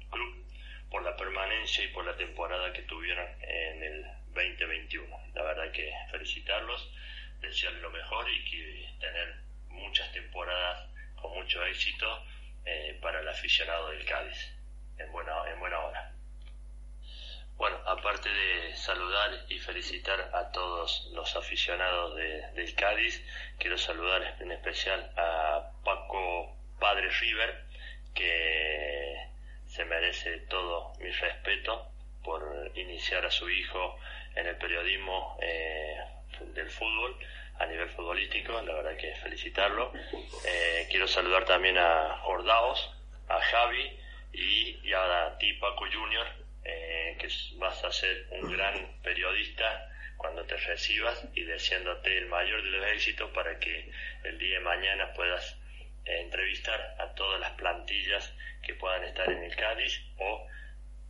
Club por la permanencia y por la temporada que tuvieron en el 2021. La verdad que felicitarlos, desearles lo mejor y que tener muchas temporadas con mucho éxito eh, para el aficionado del Cádiz en buena, en buena hora. Bueno, aparte de saludar y felicitar a todos los aficionados de- del Cádiz, quiero saludar en especial a Paco Padre River, que se merece todo mi respeto por iniciar a su hijo en el periodismo eh, del fútbol a nivel futbolístico, la verdad que felicitarlo. Eh, quiero saludar también a Jordaos, a Javi y, y a ti Paco Junior, eh, que vas a ser un gran periodista cuando te recibas y deseándote el mayor de los éxitos para que el día de mañana puedas eh, entrevistar a todas las plantillas que puedan estar en el Cádiz o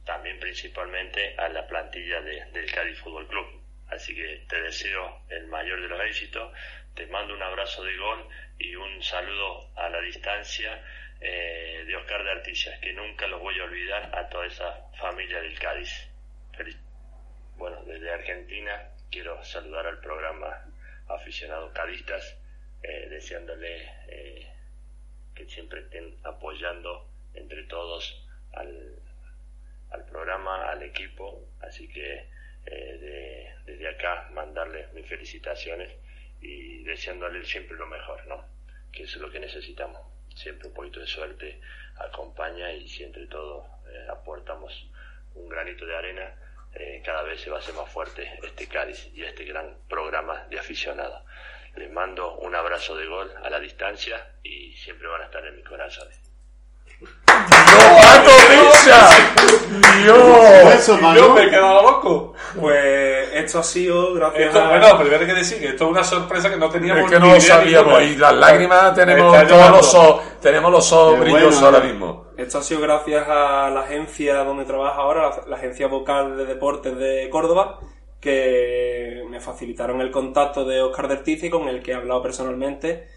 también principalmente a la plantilla de- del Cádiz Fútbol Club. Así que te deseo el mayor de los éxitos, te mando un abrazo de gol y un saludo a la distancia. Eh, de Oscar de Articias, que nunca los voy a olvidar a toda esa familia del Cádiz. Bueno, desde Argentina quiero saludar al programa Aficionados Cadistas, eh, deseándole eh, que siempre estén apoyando entre todos al programa, al equipo, así que eh, de- desde acá mandarles mis felicitaciones y deseándole siempre lo mejor, ¿no? Que es lo que necesitamos. Siempre un poquito de suerte acompaña y si entre todos eh, aportamos un granito de arena, eh, cada vez se va a hacer más fuerte este Cádiz y este gran programa de aficionados. Les mando un abrazo de gol a la distancia y siempre van a estar en mi corazón. ¡Dios! Paco. yo me he quedado loco. Pues esto ha sido gracias Esto, a... bueno, primero hay que decir que esto es una sorpresa que no teníamos Es que no lo sabíamos. Y las lágrimas tenemos todos los ojos, tenemos los ojos Qué brillosos bueno, ahora mismo. Esto ha sido gracias a la agencia donde trabaja ahora, la, la agencia vocal de deportes de Córdoba, que me facilitaron el contacto de Oscar Dertici con el que he hablado personalmente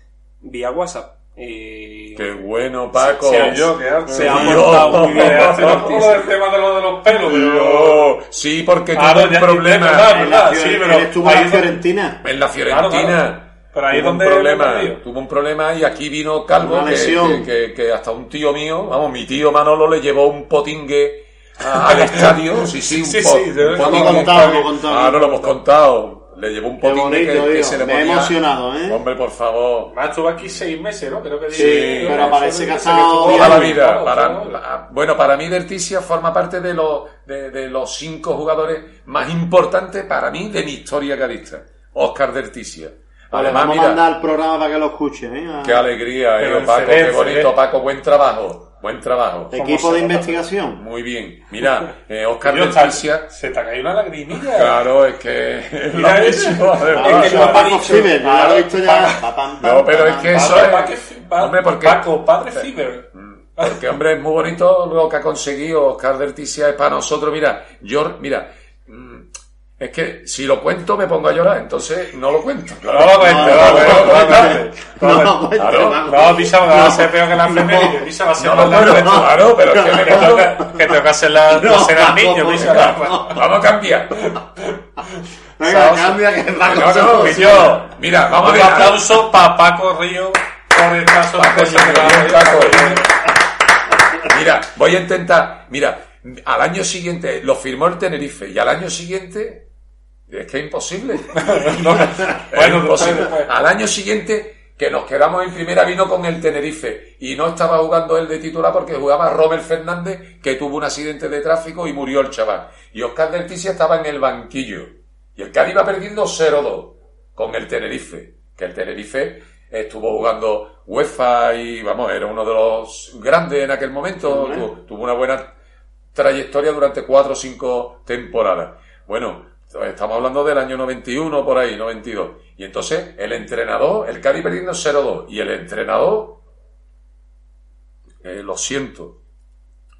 vía WhatsApp. Y Qué bueno, Paco. Se ha- yo, se ha portado muy bien hace el tema de lo de los pelos, pero... Sí, porque tuvo un problema sí, pero estuvo ahí en la Fiorentina. en la Fiorentina. Claro, claro. Pero ahí tuvo un donde he problema, tuvo un problema y aquí vino Calvo que, que, que- que hasta un tío mío, vamos, mi tío Manolo le llevó un potingue al estadio, sí, sí, un, Sí, po- sí, un lo hemos potingue. contado, lo hemos contado. Ah, no lo hemos contado. Le llevó un bonito, que, que se le Me he ponía. emocionado, ¿eh? Hombre, por favor. Más estuvo aquí seis meses, ¿no? Creo que Sí, dije- pero parece que ha estado Toda la vida. Vamos, Para, vamos. la- bueno, para mí Derticia forma parte de los, de, de los cinco jugadores más importantes para mí de mi historia cadista. Oscar Derticia. Vale, Además, vamos mira, a mandar al programa para que lo escuchen. ¿eh? A- qué alegría, eh, Paco, qué bonito, ¿eh? Paco, buen trabajo, buen trabajo. Equipo de investigación. Muy bien. Mira, eh, Oscar Tío, Leticia, se te ha caído una lagrimilla. claro, es que es Mira lo mismo, Ah, además. que eso no es. Fiber, ya lo he visto ya. No, pero es que eso es- Hombre, porque- Paco, padre Fiber. Porque, hombre, es muy bonito lo que ha conseguido Oscar del Ticia es para nosotros. Mira, yo, mira, mm, es que si lo cuento me pongo a llorar, entonces no lo cuento. No lo cuentes, no lo cuentes, no Pisa, va a ser peor que la efeméride. Pisa, va a ser más largo. cuento, claro, pero es que me toca, que toca hacer la, hacer al niño, Pisa. Vamos a cambiar. Venga, cambia que No, Que yo, Mira, vamos a un ver. aplauso para Paco Río por el caso de. Mira, voy a intentar. Mira, al año siguiente lo firmó el Tenerife y al año siguiente. Es que es imposible. No, Es imposible. después. Al año siguiente, que nos quedamos en primera, vino con el Tenerife. Y no estaba jugando él de titular porque jugaba Robert Fernández, que tuvo un accidente de tráfico y murió el chaval. Y Oscar del Ticia estaba en el banquillo. Y el Cádiz iba perdiendo 0-2 con el Tenerife. Que el Tenerife estuvo jugando UEFA y, vamos, era uno de los grandes en aquel momento. Hombre. Tu- tuvo una buena trayectoria durante cuatro o cinco temporadas. Bueno, estamos hablando del año 91 por ahí, 92. Y entonces el entrenador, el Cádiz perdiendo 0-2 y el entrenador, eh, lo siento,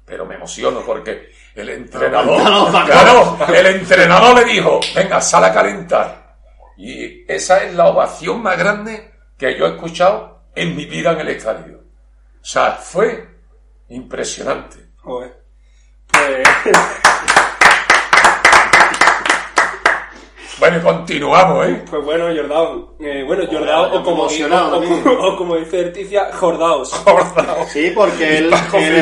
pero me emociono porque el entrenador, claro, el entrenador le dijo, venga, sal a calentar. Y esa es la ovación más grande que yo he escuchado en mi vida en el estadio. O sea, fue impresionante. Joder. Pues, Bueno, y continuamos, ¿eh? pues bueno, Jordao. Eh, bueno, Jordao, o como, emocionado o, o- o como dice Erticia, Jordaos. Sí, porque él,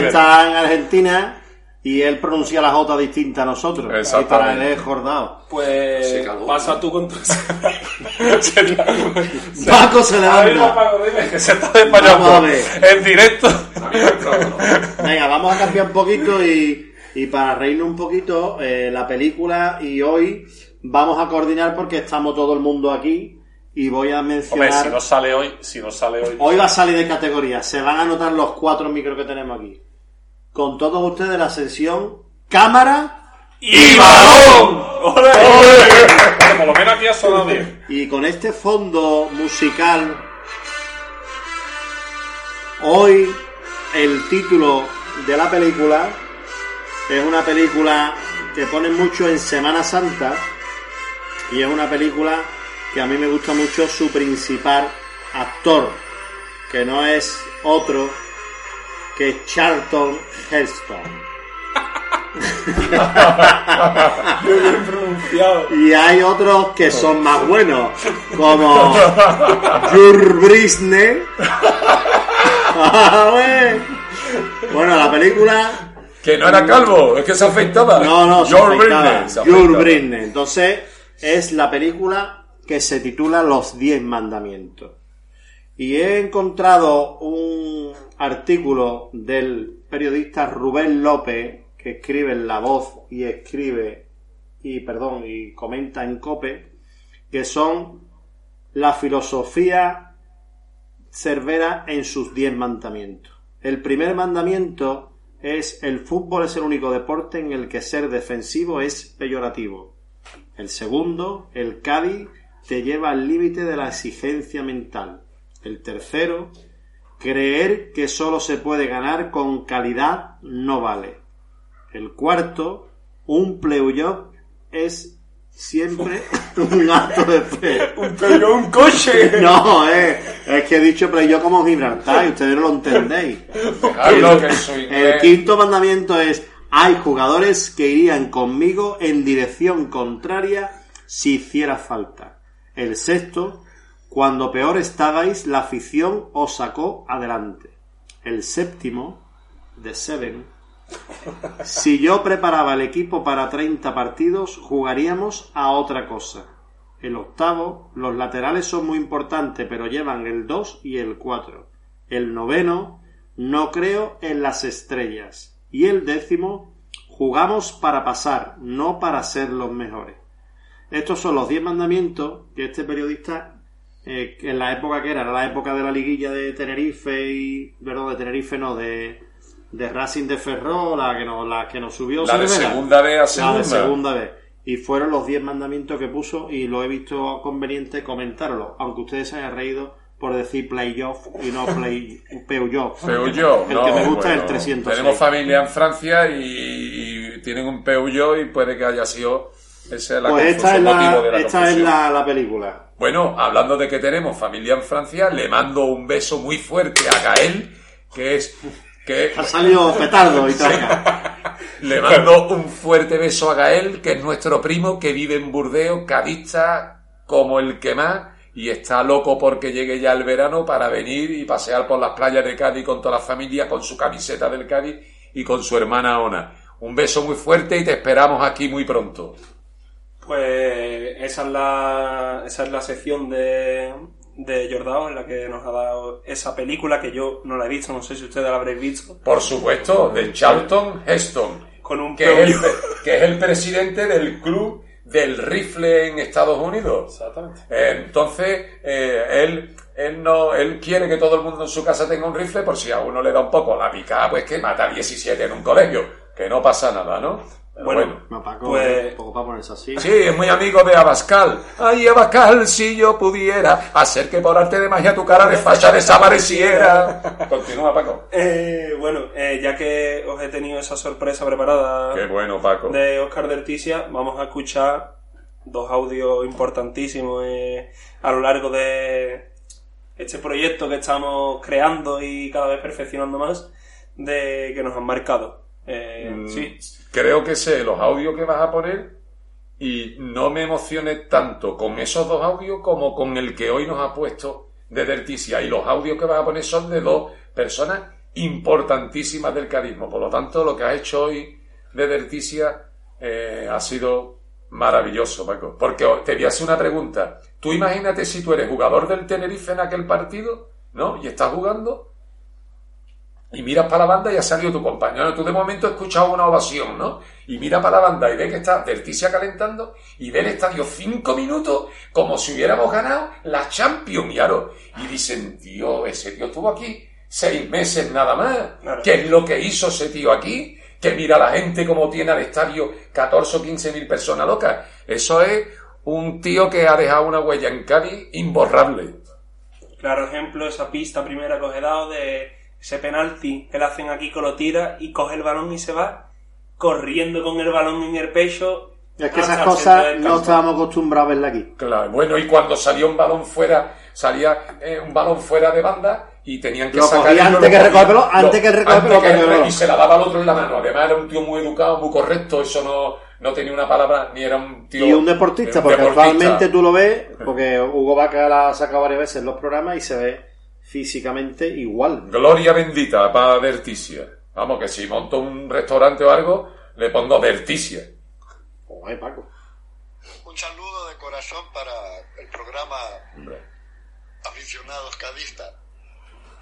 está en Argentina y él pronuncia la J distinta a nosotros. Y para él es Jordao. Pues Se caló. pasa tú con tu... Paco se A ver, levanta. Paco, dime que se está Vamos a desmayando ver. en directo. Venga, vamos a cambiar un poquito y, y para reírnos un poquito, eh, la película y hoy vamos a coordinar porque estamos todo el mundo aquí y voy a Hombre, mencionar... si no sale hoy, si no sale hoy. Hoy va a salir de categoría, se van a anotar los cuatro micros que tenemos aquí. Con todos ustedes la sesión cámara ¡Y balón! ¡Ole! Vale, por lo menos aquí ha sonado bien. y con este fondo musical hoy el título de la película es una película que ponen mucho en Semana Santa y es una película que a mí me gusta mucho su principal actor que no es otro que Charlton Heston Muy bien pronunciado. Y hay otros que son más buenos, como Jur Brisne. bueno, la película. Que no era calvo, es que se afeitaba. No, no, se George afeitaba. Britney, se Jur afeitaba. Brisne. Entonces, es la película que se titula Los Diez Mandamientos. Y he encontrado un artículo del periodista Rubén López, que escribe en La Voz y escribe, y perdón, y comenta en Cope, que son la filosofía Cervera en sus diez mandamientos. El primer mandamiento es el fútbol es el único deporte en el que ser defensivo es peyorativo. El segundo, el Cádiz te lleva al límite de la exigencia mental. El tercero, creer que solo se puede ganar con calidad no vale. El cuarto, un playoff es siempre un acto de fe. Pero un coche. No, eh, es que he dicho playoff como Gibraltar y ustedes no lo entendéis. El quinto mandamiento es, hay jugadores que irían conmigo en dirección contraria si hiciera falta. El sexto, cuando peor estabais, la afición os sacó adelante. El séptimo, The Seven, si yo preparaba el equipo para 30 partidos, jugaríamos a otra cosa. El octavo, los laterales son muy importantes, pero llevan el 2 y el 4. El noveno, no creo en las estrellas. Y el décimo, jugamos para pasar, no para ser los mejores. Estos son los 10 mandamientos que este periodista eh, en la época que era, era la época de la liguilla de Tenerife y, perdón, de Tenerife no, de, de Racing de Ferrol, la que nos, la que nos subió La de segunda vez a La segunda. de segunda vez. Y fueron los 10 mandamientos que puso y lo he visto conveniente comentarlo, aunque ustedes se hayan reído por decir playoff y no play Peugeot. Peugeot, El no, que me gusta es el bueno, 306. Tenemos familia en Francia y, y tienen un Peugeot y puede que haya sido esa es la Pues esta es la, de la esta es la, la película. Bueno, hablando de que tenemos familia en Francia, le mando un beso muy fuerte a Gael, que es que Ha salido petardo y tal. le mando un fuerte beso a Gael, que es nuestro primo, que vive en Burdeos, cadista como el que más, y está loco porque llegue ya el verano para venir y pasear por las playas de Cádiz con toda la familia, con su camiseta del Cádiz y con su hermana Ona. Un beso muy fuerte y te esperamos aquí muy pronto. Pues esa es la, esa es la sección de, de Jordao en la que nos ha dado esa película que yo no la he visto, no sé si ustedes la habréis visto. Por supuesto, de Charlton Heston, Con un que es, el, que es el presidente del club del rifle en Estados Unidos. Exactamente. Eh, Entonces, eh, él, él no, él quiere que todo el mundo en su casa tenga un rifle por si a uno le da un poco la picada, pues que mata a 17 en un colegio, que no pasa nada, ¿no? Pero Bueno, bueno. No, Paco, Pues- un poco para ponerse así. Sí, es muy amigo de Abascal. Ay, Abascal, si yo pudiera hacer que por arte de magia tu cara de facha desapareciera. Continúa, Paco. Eh, bueno, eh, ya que os he tenido esa sorpresa preparada Qué bueno, Paco. de Oscar Dertisia, vamos a escuchar dos audios importantísimos eh, a lo largo de este proyecto que estamos creando y cada vez perfeccionando más, de que nos han marcado. Eh, Mm, Sí, Creo que sé los audios que vas a poner y no me emocioné tanto con esos dos audios como con el que hoy nos ha puesto de Derticia. Y los audios que vas a poner son de dos personas importantísimas del carisma. Por lo tanto, lo que has hecho hoy de Derticia eh, ha sido maravilloso, Paco. Porque te voy a hacer una pregunta. Tú imagínate si tú eres jugador del Tenerife en aquel partido, ¿no? Y estás jugando y miras para la banda y ha salido tu compañero. Tú de momento has escuchado una ovación, ¿no? Y mira para la banda y ve que está Derticia calentando y ve el estadio cinco minutos como si hubiéramos ganado la Champions, Yaro. Y dicen, tío, ese tío estuvo aquí seis meses nada más. Claro. ¿Qué es lo que hizo ese tío aquí? Que mira la gente como tiene al estadio 14 o 15 mil personas locas. Eso es un tío que ha dejado una huella en Cádiz imborrable. claro ejemplo, esa pista primera que os he dado de ese penalti que le hacen aquí que lo tira y coge el balón y se va corriendo con el balón en el pecho. Es que esas cosas no estábamos acostumbrados a verlas aquí. Claro, bueno, y cuando salía un balón fuera, salía eh, un balón fuera de banda y tenían que Lo sacar cogía antes que recoger el pelón, antes que el recoger el pelón, antes que el cogía el re- balón. y se la daba al otro en la mano. Además era un tío muy educado, muy correcto, eso no, no tenía una palabra, ni era un tío... Y un deportista, un porque deportista. actualmente tú lo ves, porque Hugo Vaca la ha sacado varias veces en los programas y se ve físicamente igual. Gloria bendita para Verticia. Vamos, que si monto un restaurante o algo, le pongo Verticia. Joder, Paco. Un saludo de corazón para el programa Aficionados Cadistas.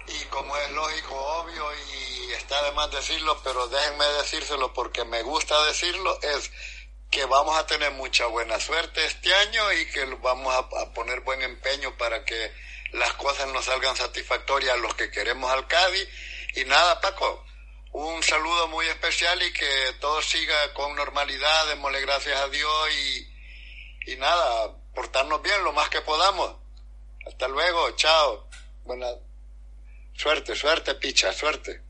Y como es lógico, obvio y está de más decirlo, pero déjenme decírselo porque me gusta decirlo, es que vamos a tener mucha buena suerte este año y que vamos a, a poner buen empeño para que las cosas nos salgan satisfactorias a los que queremos al Cádiz. Y nada, Paco, un saludo muy especial y que todo siga con normalidad, démosle gracias a Dios y, y nada, portarnos bien lo más que podamos. Hasta luego, chao. Buena suerte, suerte, picha, suerte.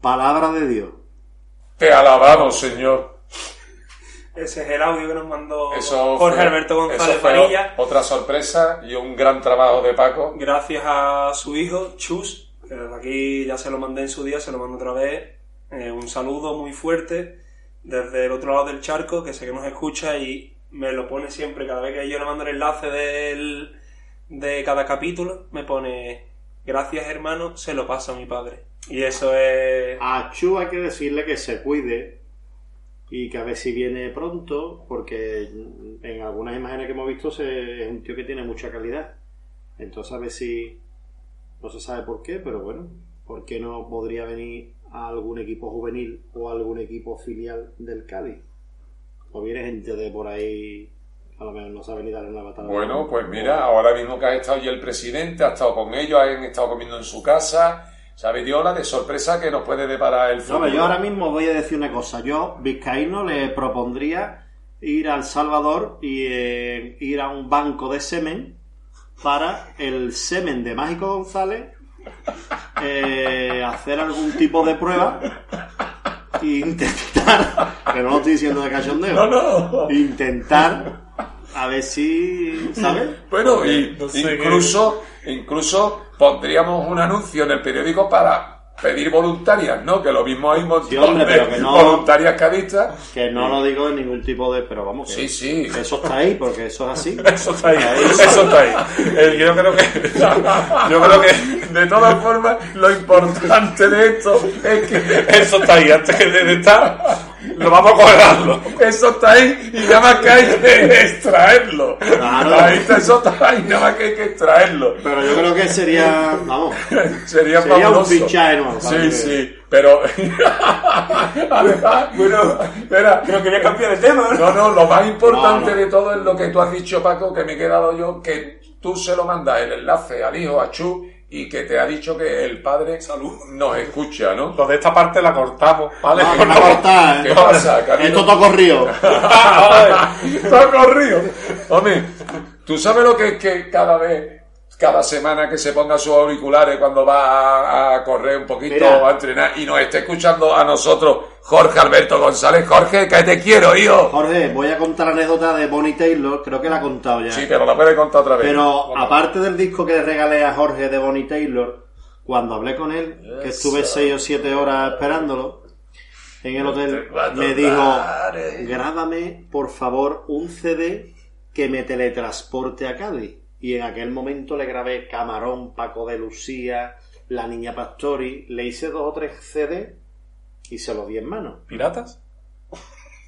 Palabra de Dios. Te alabamos, Señor. Ese es el audio que nos mandó Eso Jorge fue- Alberto González Varilla. Otra sorpresa y un gran trabajo de Paco. Gracias a su hijo, Chus, que desde aquí ya se lo mandé en su día, se lo mando otra vez. Eh, un saludo muy fuerte desde el otro lado del charco, que sé que nos escucha y me lo pone siempre, cada vez que yo le mando el enlace del, de cada capítulo, me pone, gracias hermano, se lo pasa a mi padre. Y eso es... A Chu hay que decirle que se cuide y que a ver si viene pronto, porque en algunas imágenes que hemos visto se- es un tío que tiene mucha calidad. Entonces a ver si no se sabe por qué, pero bueno, ¿por qué no podría venir a algún equipo juvenil o algún equipo filial del Cádiz? O viene gente de por ahí, a lo mejor no sabe ni darle una patada. Bueno, pues mira, ahora mismo que ha estado y el presidente, ha estado con ellos, han estado comiendo en su casa. ¿Sabe Dios la de sorpresa que nos puede deparar el No, futuro? pero yo ahora mismo voy a decir una cosa. Yo, Vizcaíno, le propondría ir al Salvador y eh, ir a un banco de semen para el semen de Mágico González, eh, hacer algún tipo de prueba e intentar, que no lo estoy diciendo de cachondeo, No, no. intentar a ver si, ¿sabes? Bueno, y No sé incluso, incluso pondríamos un anuncio en el periódico para pedir voluntarias, ¿no? Que lo mismo hay un montón Sí, hombre, de pero que no- voluntarias cadistas. Que no lo digo en ningún tipo de... Pero vamos, que Sí, sí. eso está ahí, porque eso es así. Eso está ahí, eso está ahí. Eh, yo creo que, yo creo que De todas formas, lo importante de esto es que eso está ahí. Antes que de estar, lo vamos a colgarlo. eso está ahí y nada más que hay que extraerlo. Claro. Ahí está, eso está ahí, nada más que hay que extraerlo. Pero yo creo que sería, vamos, Sería, sería un fichaje nuevo. Sí, que- sí, pero... Además, bueno, espera, Creo que voy a cambiar de tema, ¿no? No, no, lo más importante No, no. de todo es lo que tú has dicho, Paco, que me he quedado yo, que tú se lo mandas el enlace al hijo, a Chu, y que te ha dicho que el padre nos escucha, ¿no? Lo de esta parte la cortamos, ¿vale? No, que a cortar, ¿Qué ¿eh? pasa, cariño? Esto todo corrido. Está corrido. Hombre, ¿tú sabes lo que es que cada vez, cada semana que se ponga sus auriculares cuando va a, a correr un poquito Mira. o a entrenar y nos esté escuchando a nosotros Jorge Alberto González? Jorge, que te quiero, hijo. Jorge, voy a contar la anécdota de Bonnie Taylor, creo que la he contado ya. Sí, pero la puedes contar otra vez. Pero aparte del disco que le regalé a Jorge de Bonnie Taylor, cuando hablé con él, que estuve seis o siete horas esperándolo en el hotel, me dijo, grábame por favor un CD que me teletransporte a Cádiz. Y en aquel momento le grabé Camarón, Paco de Lucía, La Niña Pastori, le hice dos o tres CD y se los di en mano. ¿Piratas?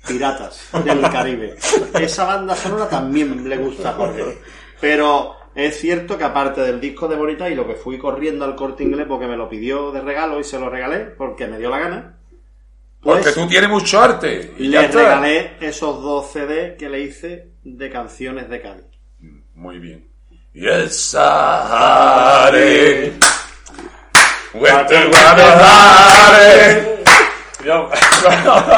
Piratas del Caribe. Esa banda sonora también le gusta a Jorge. Pero es cierto que aparte del disco de Bonita y lo que fui corriendo al corte inglés porque me lo pidió de regalo y se lo regalé porque me dio la gana. Porque Pues tú tienes mucho arte. Y le regalé esos dos CD que le hice de canciones de Cádiz. Muy bien. Yes, I Went to Guadalajara. Yo,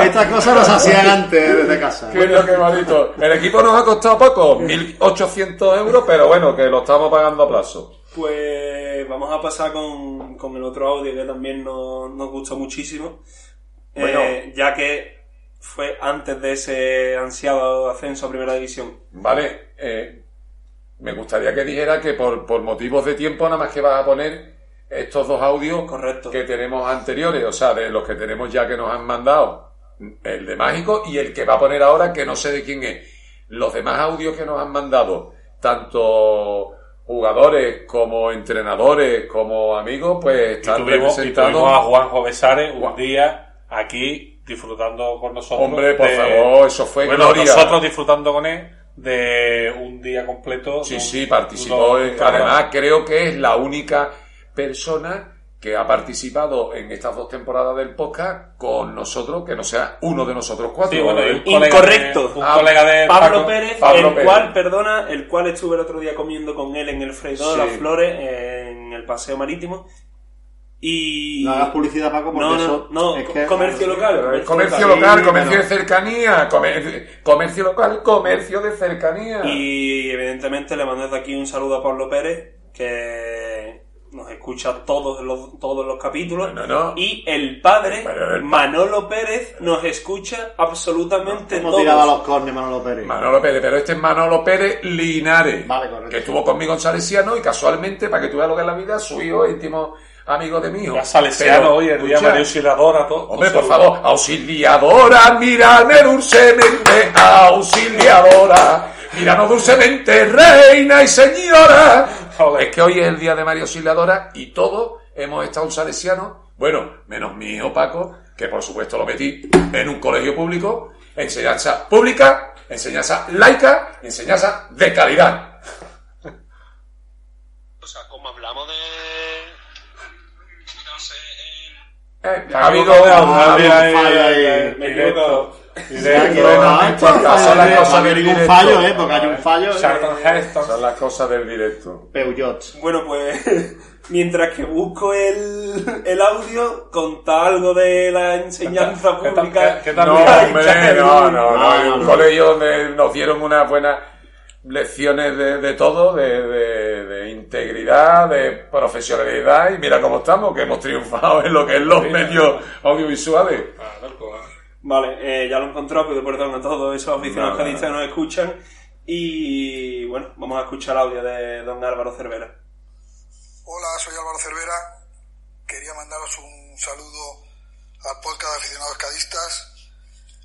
Estas cosas las hacían antes desde casa. ¿Qué bonito? El equipo nos ha costado poco, 1.800 euros, pero bueno, que lo estamos pagando a plazo. Pues vamos a pasar con, con el otro audio que también nos, nos gustó muchísimo. Bueno. Eh, ya que fue antes de ese ansiado ascenso a Primera División. Vale, eh, me gustaría que dijera que por, por motivos de tiempo nada más que vas a poner estos dos audios Correcto. que tenemos anteriores, o sea, de los que tenemos ya que nos han mandado, el de Mágico y el que va a poner ahora que no sé de quién es. Los demás audios que nos han mandado, tanto jugadores como entrenadores como amigos, pues y están tuvimos, y representados. tuvimos a Juanjo Besares un día aquí disfrutando con nosotros. Hombre, por de- favor, eso fue Bueno, gloria. nosotros disfrutando con él de un día completo. Sí, un- sí, participó. en- además, creo que es la única persona que ha participado en estas dos temporadas del podcast con nosotros, que no sea uno de nosotros cuatro. Sí, bueno, y un colega Incorrecto. de- un Ah, colega de Pablo Paco. Pérez, Pablo el Pérez. cual, perdona, el cual estuve el otro día comiendo con él en el freidor de Sí. las flores en el paseo marítimo. Y. No hagas publicidad, Paco, porque No, no, eso no, es que- comercio local. Comercio local, comercio de cercanía, comer- comercio local, comercio de cercanía. Y evidentemente le mando desde aquí un saludo a Pablo Pérez, que nos escucha todos los, todos los capítulos. No, no. Y el padre, el- Manolo Pérez, nos escucha absolutamente Hemos tirado a todos. los cornes, Manolo Pérez. Manolo Pérez, pero este es Manolo Pérez Linares, Vale, correcto. que estuvo conmigo en Salesiano y casualmente, para que tú veas lo que es la vida, su hijo íntimo amigo de mi hijo. Salesiano hoy, el día María Auxiliadora, todo. Hombre, por favor, auxiliadora, mírame dulcemente, auxiliadora, míranos dulcemente, reina y señora. Joder. Es que hoy es el día de María Auxiliadora y todos hemos estado un salesiano, bueno, menos mi hijo Paco, que por supuesto lo metí en un colegio público, enseñanza pública, enseñanza laica, enseñanza de calidad. O sea, como hablamos de... ahí, fallo ahí, ahí. ahí, Me he directo. equivocado. Son las cosas ha habido del directo. fallo, ¿eh? Porque hay un fallo. Charlton eh, Heston. Son las cosas del directo. Peugeot. Bueno, pues mientras que busco el, el audio, conta algo de la enseñanza ¿Qué tal- pública. qué- tal- No, hombre, no, no, no. No, un colegio donde nos dieron unas buenas lecciones de, de todo, de, de- de integridad, de profesionalidad, y mira cómo estamos, que hemos triunfado en lo que es los medios audiovisuales. Vale, eh, ya lo he encontrado, pido perdón a todos esos aficionados que nos escuchan. Y bueno, vamos a escuchar el audio de don Álvaro Cervera. Hola, soy Álvaro Cervera. Quería mandaros un saludo al podcast de aficionados cadistas.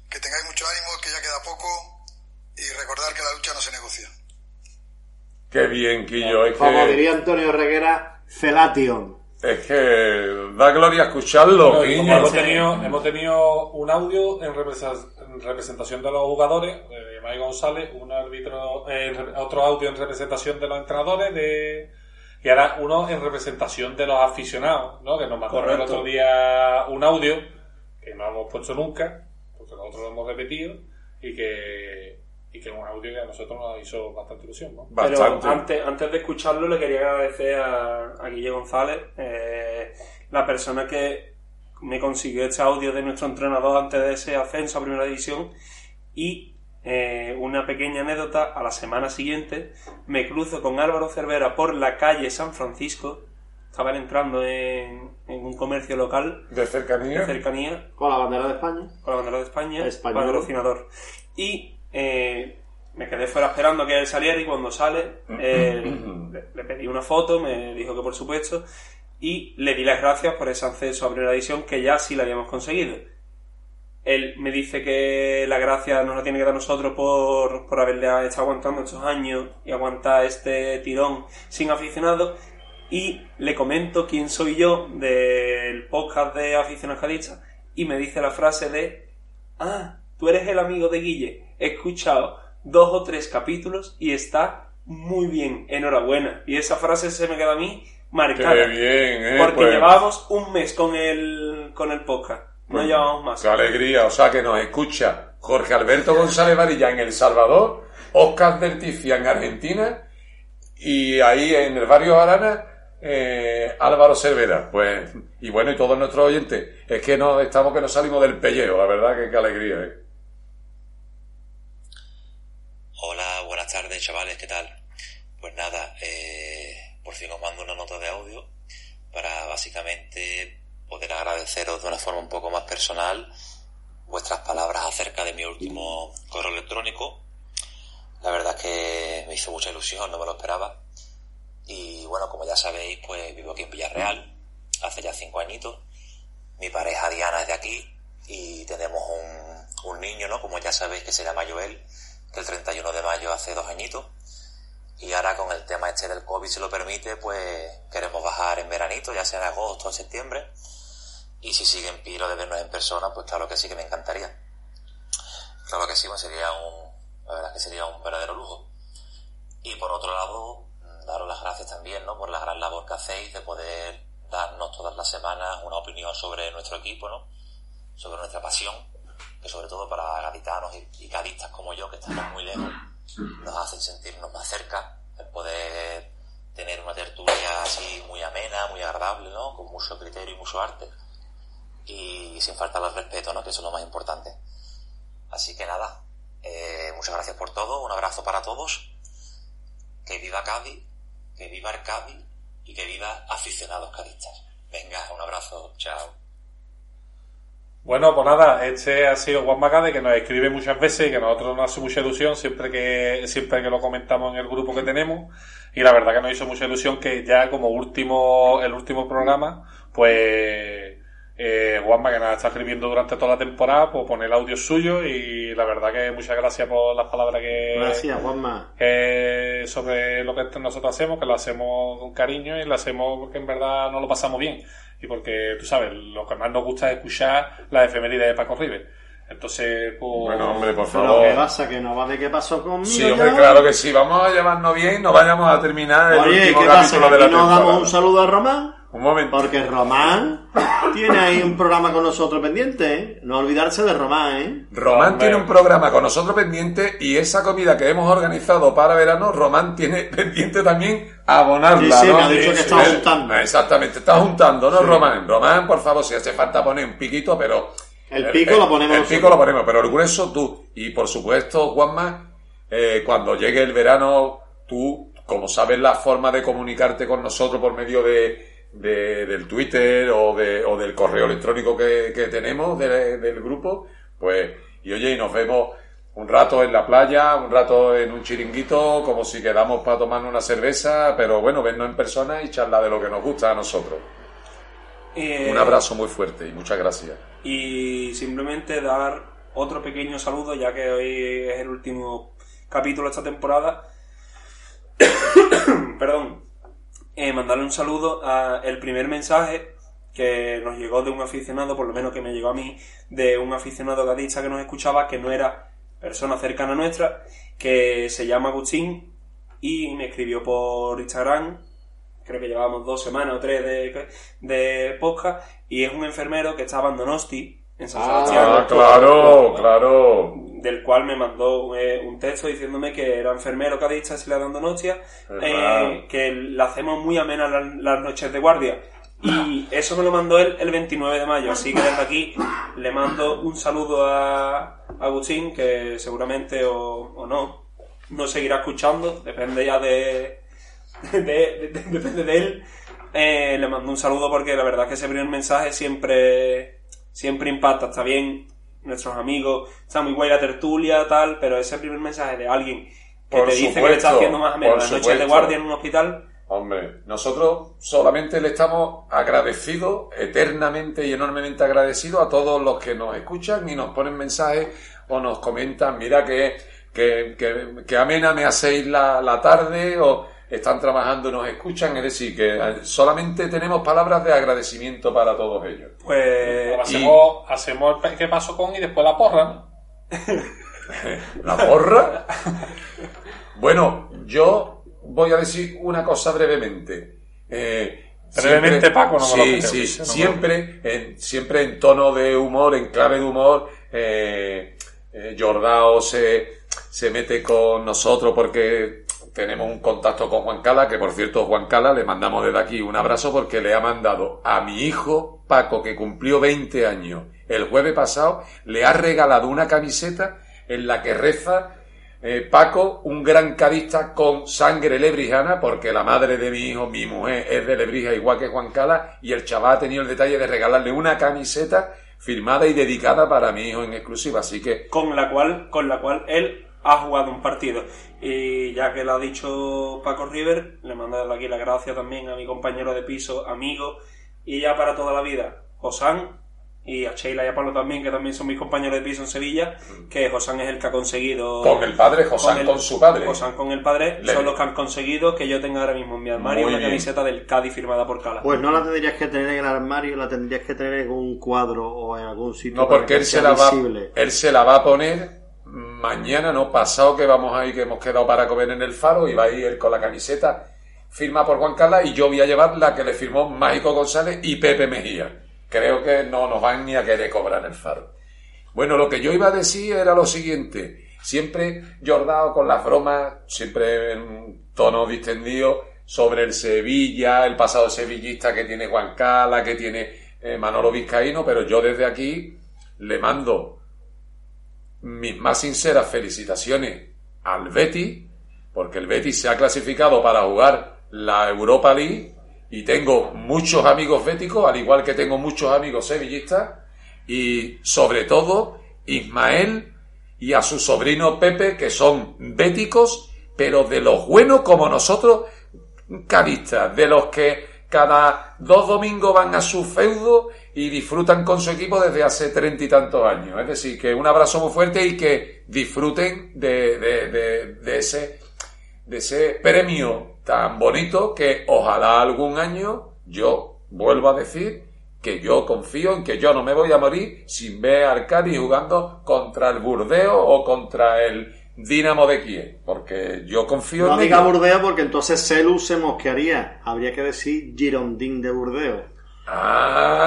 Que tengáis mucho ánimo, que ya queda poco. Y recordar que la lucha no se negocia. Qué bien, Quillo, es Como que, diría Antonio Reguera, Felation. es que da gloria escucharlo, Bueno, hemos tenido, hemos tenido un audio en, representación de los jugadores, de Mike González, un árbitro, eh, en re- otro audio en representación de los entrenadores, de y ahora uno en representación de los aficionados, ¿no? Que nos mandaron el otro día un audio que no hemos puesto nunca, porque nosotros lo hemos repetido, y que, y que es un audio que a nosotros nos hizo bastante ilusión, ¿no? Bastante. Pero antes, antes de escucharlo, le quería agradecer a, a Guille González, eh, la persona que me consiguió este audio de nuestro entrenador antes de ese ascenso a Primera División. Y eh, una pequeña anécdota, a la semana siguiente me cruzo con Álvaro Cervera por la calle San Francisco. Estaban entrando en, en un comercio local De cercanía. de cercanía Con la bandera de España. con la bandera de España, Español. patrocinador. Y eh, me quedé fuera esperando que él saliera y cuando sale eh, le, le pedí una foto, me dijo que por supuesto, y le di las gracias por ese acceso a primera división que ya sí la habíamos conseguido. Él me dice que la gracia nos la tiene que dar nosotros por, por haberle estado aguantando estos años y aguantar este tirón sin aficionados. Y le comento quién soy yo del podcast de aficionados cadistas y me dice la frase de Ah, tú eres el amigo de Guille. He escuchado dos o tres capítulos y está muy bien. Enhorabuena. Y esa frase se me queda a mí marcada. Qué bien, ¿eh? Porque Pues- llevábamos un mes con el, con el podcast. No Pues, llevábamos más. Qué alegría, o sea que nos escucha Jorge Alberto González Varilla en El Salvador, Oscar Delticia en Argentina y ahí en el barrio Arana eh, Álvaro Cervera. Pues, y bueno, y todos nuestros oyentes, es que no estamos que no salimos del pellejo, la verdad que qué alegría, ¿eh? Hola, buenas tardes chavales, ¿qué tal? Pues nada, eh, por fin os mando una nota de audio para básicamente poder agradeceros de una forma un poco más personal vuestras palabras acerca de mi último correo electrónico. La verdad es que me hizo mucha ilusión, no me lo esperaba. Y bueno, como ya sabéis, pues vivo aquí en Villarreal, hace ya cinco añitos. Mi pareja Diana es de aquí y tenemos un, un niño, ¿no? Como ya sabéis, que se llama Joel, que el 31 de mayo hace dos añitos. Y ahora con el tema este del COVID, si lo permite, pues queremos bajar en veranito, ya sea en agosto o septiembre. Y si siguen piro de vernos en persona, pues claro que sí que me encantaría. Claro que sí, pues sería un, la verdad que sería un verdadero lujo. Y por otro lado, mm, daros las gracias también, ¿no? Por la gran labor que hacéis de poder darnos todas las semanas una opinión sobre nuestro equipo, ¿no? Sobre nuestra pasión, que sobre todo para gaditanos y, y cadistas como yo, que estamos muy lejos, nos hacen sentirnos más cerca, el poder tener una tertulia así muy amena, muy agradable, ¿no? Con mucho criterio y mucho arte. Y sin faltar al respeto, ¿no? Que eso es lo más importante. Así que nada, eh, muchas gracias por todo, un abrazo para todos. Que viva Cádiz, que viva el y que viva aficionados cadistas. Venga, un abrazo, chao. Bueno, pues nada, este ha sido Juan Macade que nos escribe muchas veces y que nosotros nos hace mucha ilusión siempre que, siempre que lo comentamos en el grupo que tenemos. Y la verdad que nos hizo mucha ilusión que ya como último, el último programa, pues, eh, Juanma que nos está escribiendo durante toda la temporada, pues pone el audio suyo y la verdad que muchas gracias por las palabras que, Gracias, Juanma. que sobre lo que nosotros hacemos, que lo hacemos con cariño y lo hacemos porque en verdad no lo pasamos bien. Y porque, tú sabes, lo que más nos gusta es escuchar la efeméride de Paco River. Entonces, pues... Bueno, hombre, por Pero favor. ¿qué pasa? Que no va de qué pasó conmigo. Sí, hombre, ya? claro que sí. Vamos a llevarnos bien, no vayamos a terminar el Oye, último ¿qué pasa? capítulo ¿Que de la temporada. damos un saludo a Román? Un momento. Porque Román tiene ahí un programa con nosotros pendiente, ¿eh? No olvidarse de Román, ¿eh? Román tiene un programa con nosotros pendiente y esa comida que hemos organizado para verano, Román tiene pendiente también abonarla, Sí, sí, ¿no? me ha dicho que está juntando. Exactamente, está juntando, ¿no. Román? Román, por favor, si hace falta poner un piquito, pero... El pico lo ponemos El pico lo ponemos, pero el grueso tú. Y por supuesto, Juanma, eh, cuando llegue el verano, tú, como sabes la forma de comunicarte con nosotros por medio de, de- del Twitter o, de, o del correo electrónico que, que tenemos de- del grupo, pues, y oye, y nos vemos un rato en la playa, un rato en un chiringuito, como si quedamos para tomarnos una cerveza, pero bueno, vernos en persona y charlar de lo que nos gusta a nosotros. Eh, Un abrazo muy fuerte y muchas gracias. Y simplemente dar otro pequeño saludo, ya que hoy es el último capítulo de esta temporada. Perdón. Eh, mandarle un saludo a el primer mensaje que nos llegó de un aficionado, por lo menos que me llegó a mí, de un aficionado gadista que nos escuchaba, que no era persona cercana nuestra, que se llama Agustín y me escribió por Instagram creo que llevábamos dos semanas o tres de, de podcast, y es un enfermero que estaba en Donosti, en San Sebastián. Ah, claro, claro. Del cual me mandó eh, un texto diciéndome que era enfermero cadista si le dan Donostia, Verdad. eh, que le hacemos muy amenas las, las noches de guardia. Y eso me lo mandó él el 29 de mayo, así que desde aquí le mando un saludo a Agustín, que seguramente o, o no, no seguirá escuchando, depende ya de, de- de- de- depende de él. Eh, le mando un saludo porque la verdad es que ese primer mensaje siempre, siempre impacta. Está bien, nuestros amigos, está muy guay la tertulia, tal, pero ese primer mensaje de alguien que Por te dice que le está haciendo más o menos las noches de guardia en un hospital, Hombre, nosotros solamente le estamos agradecidos, eternamente y enormemente agradecidos a todos los que nos escuchan y nos ponen mensajes o nos comentan, mira que, que, que, que amena me hacéis la, la tarde o están trabajando y nos escuchan, es decir, que solamente tenemos palabras de agradecimiento para todos ellos. pues... Ahora hacemos, hacemos el qué pasó con y después la porra, ¿no? ¿La porra? Bueno, yo voy a decir una cosa brevemente. Eh, Brevemente, siempre- Paco, no me lo Sí, sí, me lo siempre, en, siempre en tono de humor, en clave de humor. Eh, eh, Jordao se, se mete con nosotros porque tenemos un contacto con Juan Cala, que por cierto, Juan Cala, le mandamos desde aquí un abrazo porque le ha mandado a mi hijo Paco, que cumplió 20 años el jueves pasado, le ha regalado una camiseta en la que reza eh, Paco, un gran cadista con sangre lebrijana, porque la madre de mi hijo, mi mujer, es de Lebrija, igual que Juan Cala, y el chaval ha tenido el detalle de regalarle una camiseta firmada y dedicada para mi hijo en exclusiva. Así que, con la cual con la cual él ha jugado un partido y ya que lo ha dicho Paco River le mando desde aquí la gracia también a mi compañero de piso amigo y ya para toda la vida Josán y a Sheila y a Pablo también que también son mis compañeros de piso en Sevilla que Josán es el que ha conseguido con el padre, Josán el- con su padre. Josán con el padre Le- son los que han conseguido que yo tenga ahora mismo en mi armario Muy una bien. camiseta del Cádiz firmada por Cala Pues no la tendrías que tener en el armario, la tendrías que tener en un cuadro o en algún sitio. No, para porque que él se, la va, visible. él se la va a poner mañana, no pasado, que vamos ahí, que hemos quedado para comer en el faro, y va a ir con la camiseta firma por Juan Carlos, y yo voy a llevar la que le firmó Mágico González y Pepe Mejía. Creo que no nos van ni a querer cobrar el faro. Bueno, lo que yo iba a decir era lo siguiente. Siempre Jordao con las bromas, siempre en tono distendido, sobre el Sevilla, el pasado sevillista que tiene Juan Cala, que tiene eh, Manolo Vizcaíno, pero yo desde aquí le mando mis más sinceras felicitaciones al Betis, porque el Betis se ha clasificado para jugar la Europa League y tengo muchos amigos béticos, al igual que tengo muchos amigos sevillistas, y sobre todo Ismael y a su sobrino Pepe, que son béticos, pero de los buenos como nosotros, caristas, de los que cada dos domingos van a su feudo y disfrutan con su equipo desde hace treinta y tantos años. Es decir, que un abrazo muy fuerte y que disfruten de, de- de- de ese, de ese premio tan bonito que ojalá algún año yo vuelvo a decir que yo confío en que yo no me voy a morir sin ver al Cádiz jugando contra el Burdeo o contra el Dinamo de Kiev, porque yo confío No en diga ellos. Burdeos porque entonces Celu se mosquearía. Habría que decir Girondín de Burdeos.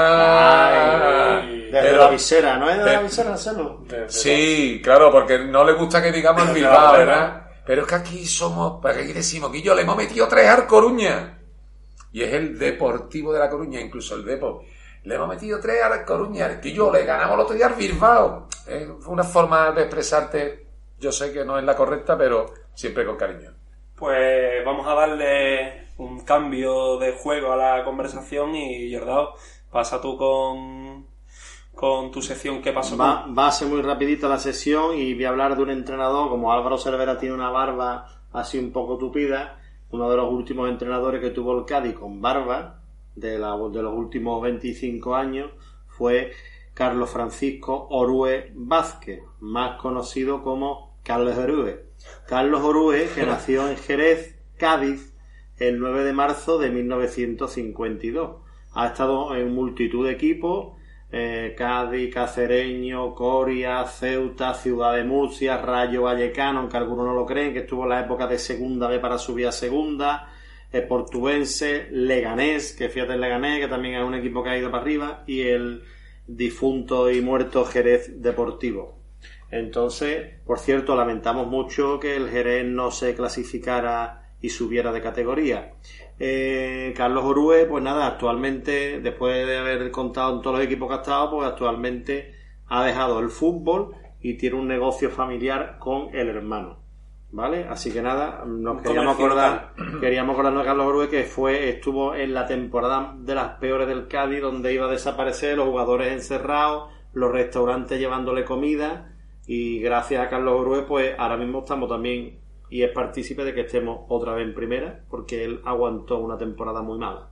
Ah, Desde pero- la visera, ¿no es de la visera Celu? Sí, claro, porque no le gusta que digamos el Desde Bilbao. ¿verdad? Pero es que aquí somos, ¿para qué decimos? Que yo le hemos metido tres al Coruña. Y es el Deportivo de la Coruña, incluso el Depo. Le hemos metido tres al Coruña. Que yo le ganamos el otro día al Bilbao. Es una forma de expresarte, yo sé que no es la correcta, pero siempre con cariño. Pues vamos a darle un cambio de juego a la conversación y Jordao, pasa tú con, con tu sección ¿Qué pasó? Va, con? va a ser muy rapidita la sesión y voy a hablar de un entrenador, como Álvaro Cervera tiene una barba así un poco tupida, uno de los últimos entrenadores que tuvo el Cádiz con barba, de, la- de los últimos 25 años, fue Carlos Francisco Orue Vázquez, más conocido como Carlos Orue. Carlos Orue, que nació en Jerez, Cádiz, el 9 de marzo de 1952. Ha estado en multitud de equipos, eh, Cádiz, Cacereño, Coria, Ceuta, Ciudad de Murcia, Rayo Vallecano, aunque algunos no lo creen, que estuvo en la época de segunda B para subir a segunda, Portuense, Leganés, que fíjate el Leganés, que también es un equipo que ha ido para arriba, y el difunto y muerto Jerez Deportivo. Entonces, por cierto, lamentamos mucho que el Jerez no se clasificara y subiera de categoría. Eh, Carlos Orue, pues nada, actualmente, después de haber contado en todos los equipos que ha estado, pues actualmente ha dejado el fútbol y tiene un negocio familiar con el hermano. ¿Vale? Así que nada, nos queríamos acordar, queríamos acordarnos de Carlos Orue que fue, estuvo en la temporada de las peores del Cádiz, donde iba a desaparecer, los jugadores encerrados, los restaurantes llevándole comida, y gracias a Carlos Orue, pues ahora mismo estamos también, y es partícipe de que estemos otra vez en primera, porque él aguantó una temporada muy mala.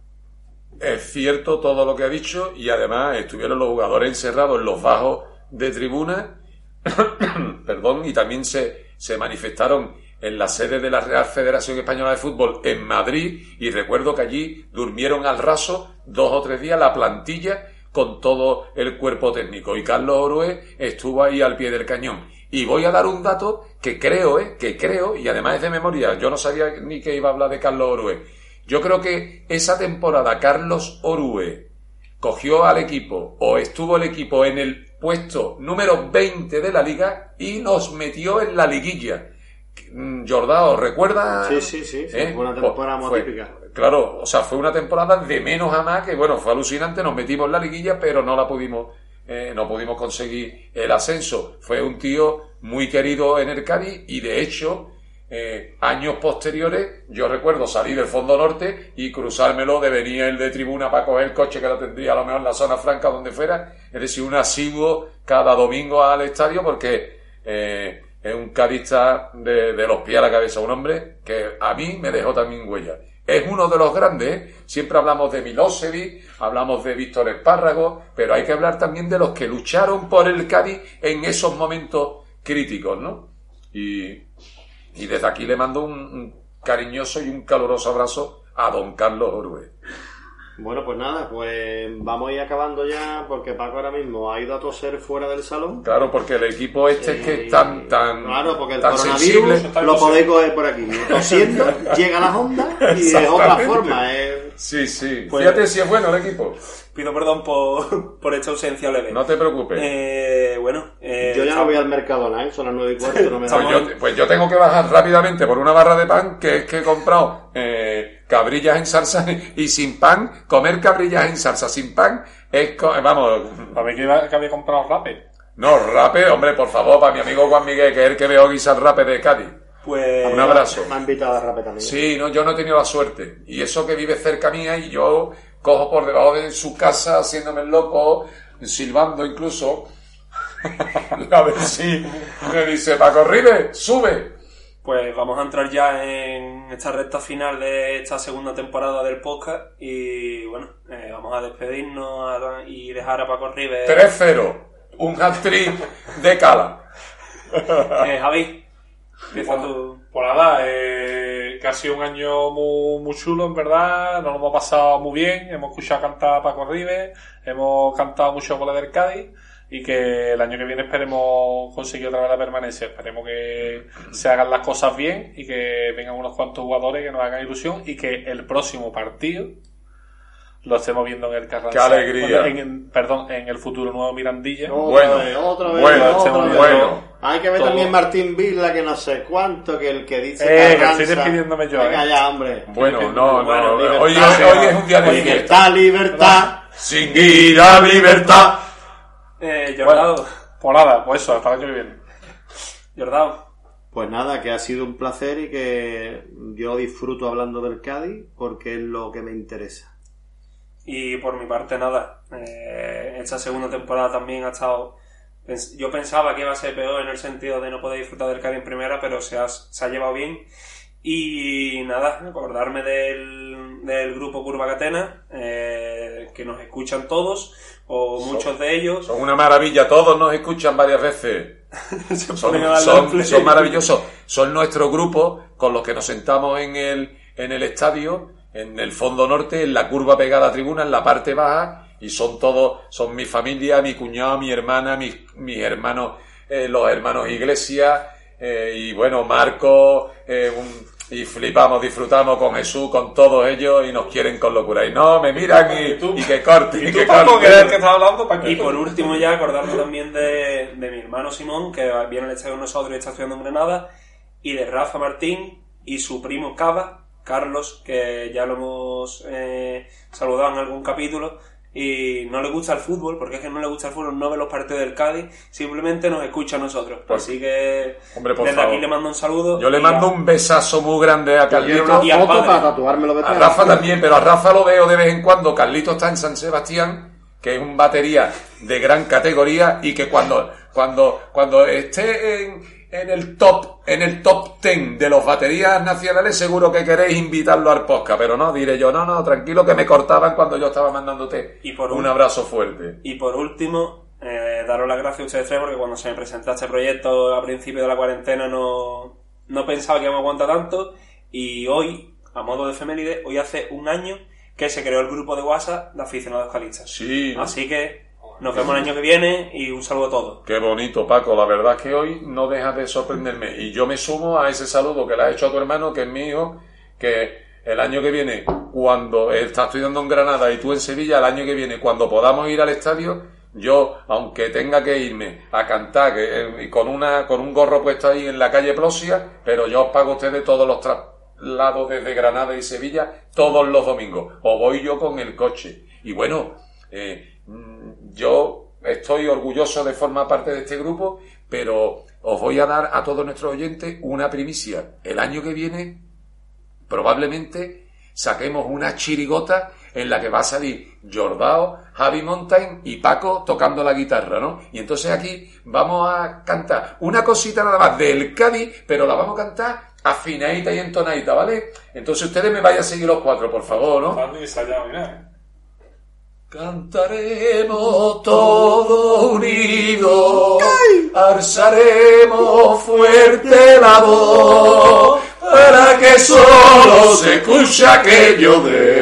Es cierto todo lo que ha dicho y además estuvieron los jugadores encerrados en los bajos de tribuna, perdón, y también se, se manifestaron en la sede de la Real Federación Española de Fútbol en Madrid y recuerdo que allí durmieron al raso dos o tres días la plantilla con todo el cuerpo técnico y Carlos Orue estuvo ahí al pie del cañón. Y voy a dar un dato que creo, eh, que creo, y además es de memoria, yo no sabía ni que iba a hablar de Carlos Orue. Yo creo que esa temporada Carlos Orue cogió al equipo o estuvo el equipo en el puesto número 20 de la liga y nos metió en la liguilla. Mm, Jordao, ¿recuerda? Sí, sí, sí, sí, ¿Eh? fue una Pues temporada muy típica. Claro, o sea, fue una temporada de menos a más que, bueno, fue alucinante, nos metimos en la liguilla, pero no la pudimos, eh, no pudimos conseguir el ascenso. Fue un tío muy querido en el Cádiz y, de hecho, eh, años posteriores, yo recuerdo salir del Fondo Norte y cruzármelo de venir el de tribuna para coger el coche que lo tendría a lo mejor en la zona franca donde fuera, es decir, un asiduo cada domingo al estadio porque eh, es un cadista de, de los pies a la cabeza, un hombre que a mí me dejó también huella. Es uno de los grandes, ¿eh? siempre hablamos de Milosevic, hablamos de Víctor Espárrago, pero hay que hablar también de los que lucharon por el Cádiz en esos momentos críticos, ¿no? Y, y desde aquí le mando un, un cariñoso y un caluroso abrazo a don Carlos Orue. Bueno, pues nada, pues vamos a ir acabando ya, porque Paco ahora mismo ha ido a toser fuera del salón. Claro, porque el equipo este es que es tan, tan, Claro, porque el tan coronavirus sensible. lo podéis coger por aquí. Tosiendo, llega la onda y es otra forma. es- Sí, sí. Pues- Fíjate si es bueno el equipo. Pido perdón por, por esta ausencia leve. No te preocupes. Eh, bueno, eh, Yo ya no voy al Mercadona, ¿eh? son las nueve y cuarto, no me da Pues yo, pues yo tengo que bajar rápidamente por una barra de pan que es que he comprado eh, cabrillas en salsa y sin pan, comer cabrillas en salsa sin pan es, co- vamos, Para mí que, iba- que había comprado rape. no, rape, hombre, por favor, para mi amigo Juan Miguel, que es el que veo guisar rape de Cádiz. Pues Un abrazo. Me ha invitado a Rape también. Sí, no, yo no he tenido la suerte. Y eso que vive cerca mía y yo cojo por debajo de su casa haciéndome el loco, silbando incluso. a ver si me dice, Paco Ribe, sube. Pues vamos a entrar ya en esta recta final de esta segunda temporada del podcast y bueno, eh, vamos a despedirnos a- y dejar a Paco Rives. 3-0. Un hat-trick de cala. Eh, Javi, empieza tú. Pues nada, eh, que ha sido un año muy, muy chulo, en verdad. Nos lo hemos pasado muy bien. Hemos escuchado cantar a Paco Rives, hemos cantado muchos goles del Cádiz. y que el año que viene esperemos conseguir otra vez la permanencia. Esperemos que se hagan las cosas bien y que vengan unos cuantos jugadores que nos hagan ilusión y que el próximo partido lo estemos viendo en el Carranza. ¡Qué alegría! En, en- perdón, en el futuro nuevo Mirandilla. Otra Bueno, vez, otra vez, bueno, otra estemos vez. bueno. Hay que ver Todo. también Martín Villa, que no sé cuánto, que el que dice Eh, que Carranza. estoy despidiéndome yo, Venga eh. ya, hombre. Bueno, no, no. Bueno, libertad. hoy, hoy- hoy es un día de fiesta. Libertad, libertad. Sin ir a libertad. Eh, Bueno, Jordao, pues nada, pues eso, hasta el año que viene. Jordao, Pues nada, que ha sido un placer y que yo disfruto hablando del Cádiz porque es lo que me interesa. Y por mi parte, nada. Eh, esta segunda temporada también ha estado. Yo pensaba que iba a ser peor en el sentido de no poder disfrutar del Cádiz en primera, pero se ha, se ha llevado bien. Y nada, acordarme del, del grupo Curva Catena, eh, que nos escuchan todos, o Son- muchos de ellos. Son una maravilla, todos nos escuchan varias veces. Son, son- son maravillosos. Son nuestro grupo con los que nos sentamos en el, en el estadio, en el fondo norte, en la curva pegada a tribuna, en la parte baja, y son todos, son mi familia, mi cuñado, mi hermana, mis, mis hermanos, eh, los hermanos Iglesias, eh, y bueno, Marco, eh, un- y flipamos, disfrutamos con Jesús, con todos ellos, y nos quieren con locura. Y no, me miran y, ¿Y tú? y que corten, y, ¿Y tú, que Paco, que hablando? Paco? Y por último ya acordarme también de, de mi hermano Simón, que viene al estadio con nosotros y está estudiando en Granada, y de Rafa Martín y su primo Cava, Carlos, que ya lo hemos eh, saludado en algún capítulo, y no le gusta el fútbol, porque es que no le gusta el fútbol, no ve los partidos del Cádiz, simplemente nos escucha a nosotros. Así que Hombre, por desde favor. aquí le mando un saludo. Yo le mando a- un besazo muy grande a una y al foto padre. para tatuármelo A. Rafa también, pero a Rafa lo veo de vez en cuando. Carlito está en San Sebastián, que es un batería de gran categoría y que cuando, cuando, cuando esté en, en el top, en el top ten de los baterías nacionales, seguro que queréis invitarlo al podcast, pero no, diré yo, no, no, tranquilo que me cortaban cuando yo estaba mandándote Y por un un- abrazo fuerte. Y por último, eh, daros las gracias a ustedes tres porque cuando se me presentó este proyecto a principio de la cuarentena no, no pensaba que íbamos a aguantar tanto y hoy, a modo de efeméride, hoy hace un año que se creó el grupo de WhatsApp de aficionados calistas. Sí, Así que nos vemos el año que viene y un saludo a todos. Qué bonito, Paco. La verdad es que hoy no dejas de sorprenderme. Y yo me sumo a ese saludo que le has hecho a tu hermano, que es mi hijo, que el año que viene, cuando está estudiando en Granada y tú en Sevilla, el año que viene, cuando podamos ir al estadio, yo, aunque tenga que irme a cantar que, eh, con, una, con un gorro puesto ahí en la calle Plosia, pero yo os pago a ustedes todos los traslados desde Granada y Sevilla todos los domingos. O voy yo con el coche. Y bueno, eh, yo estoy orgulloso de formar parte de este grupo, pero os voy a dar a todos nuestros oyentes una primicia. El año que viene, probablemente saquemos una chirigota en la que va a salir Jordao, Javi Mountain y Paco tocando la guitarra, ¿no? Y entonces aquí vamos a cantar una cosita nada más del Cádiz, pero la vamos a cantar afinadita y entonadita, ¿vale? Entonces ustedes me vayan a seguir los cuatro, por favor, ¿no? No han ni ensayado ni nada. Cantaremos todos unidos, alzaremos fuerte la voz, para que solo se escuche aquello de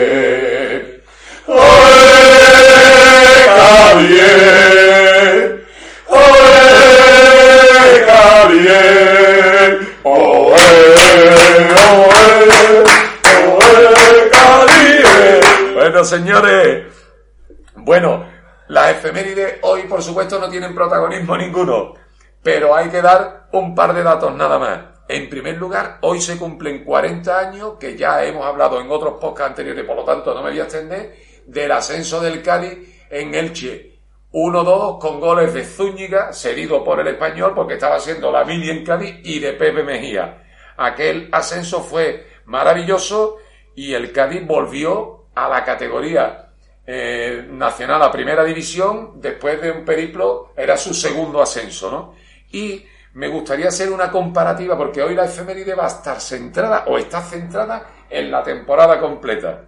supuesto, no tienen protagonismo ninguno, pero hay que dar un par de datos nada más. En primer lugar, hoy se cumplen 40 años, que ya hemos hablado en otros podcasts anteriores, por lo tanto no me voy a extender, del ascenso del Cádiz en Elche. 1-2 con goles de Zúñiga, cedido por el español porque estaba haciendo la mili en Cádiz, y de Pepe Mejía. Aquel ascenso fue maravilloso y el Cádiz volvió a la categoría eh, nacional a primera división después de un periplo, era su segundo ascenso, ¿no? Y me gustaría hacer una comparativa porque hoy la efeméride va a estar centrada o está centrada en la temporada completa.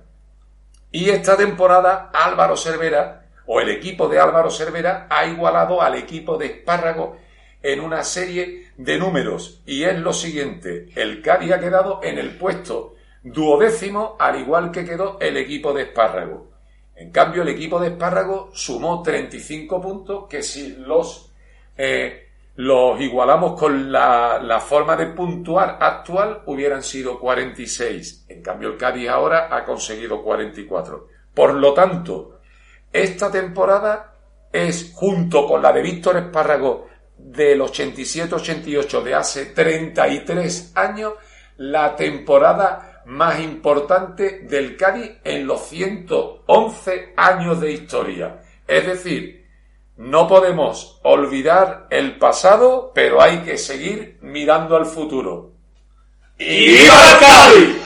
Y esta temporada Álvaro Cervera, o el equipo de Álvaro Cervera, ha igualado al equipo de Espárrago en una serie de números. Y es lo siguiente, el Cádiz ha quedado en el puesto duodécimo, al igual que quedó el equipo de Espárrago. En cambio, el equipo de Espárrago sumó 35 puntos que si los, eh, los igualamos con la, la forma de puntuar actual hubieran sido 46. En cambio, el Cádiz ahora ha conseguido 44. Por lo tanto, esta temporada es, junto con la de Víctor Espárrago del 87-88 de hace 33 años, la temporada más importante del Cádiz en los 111 años de historia. Es decir, no podemos olvidar el pasado, pero hay que seguir mirando al futuro. ¡Y viva el Cádiz!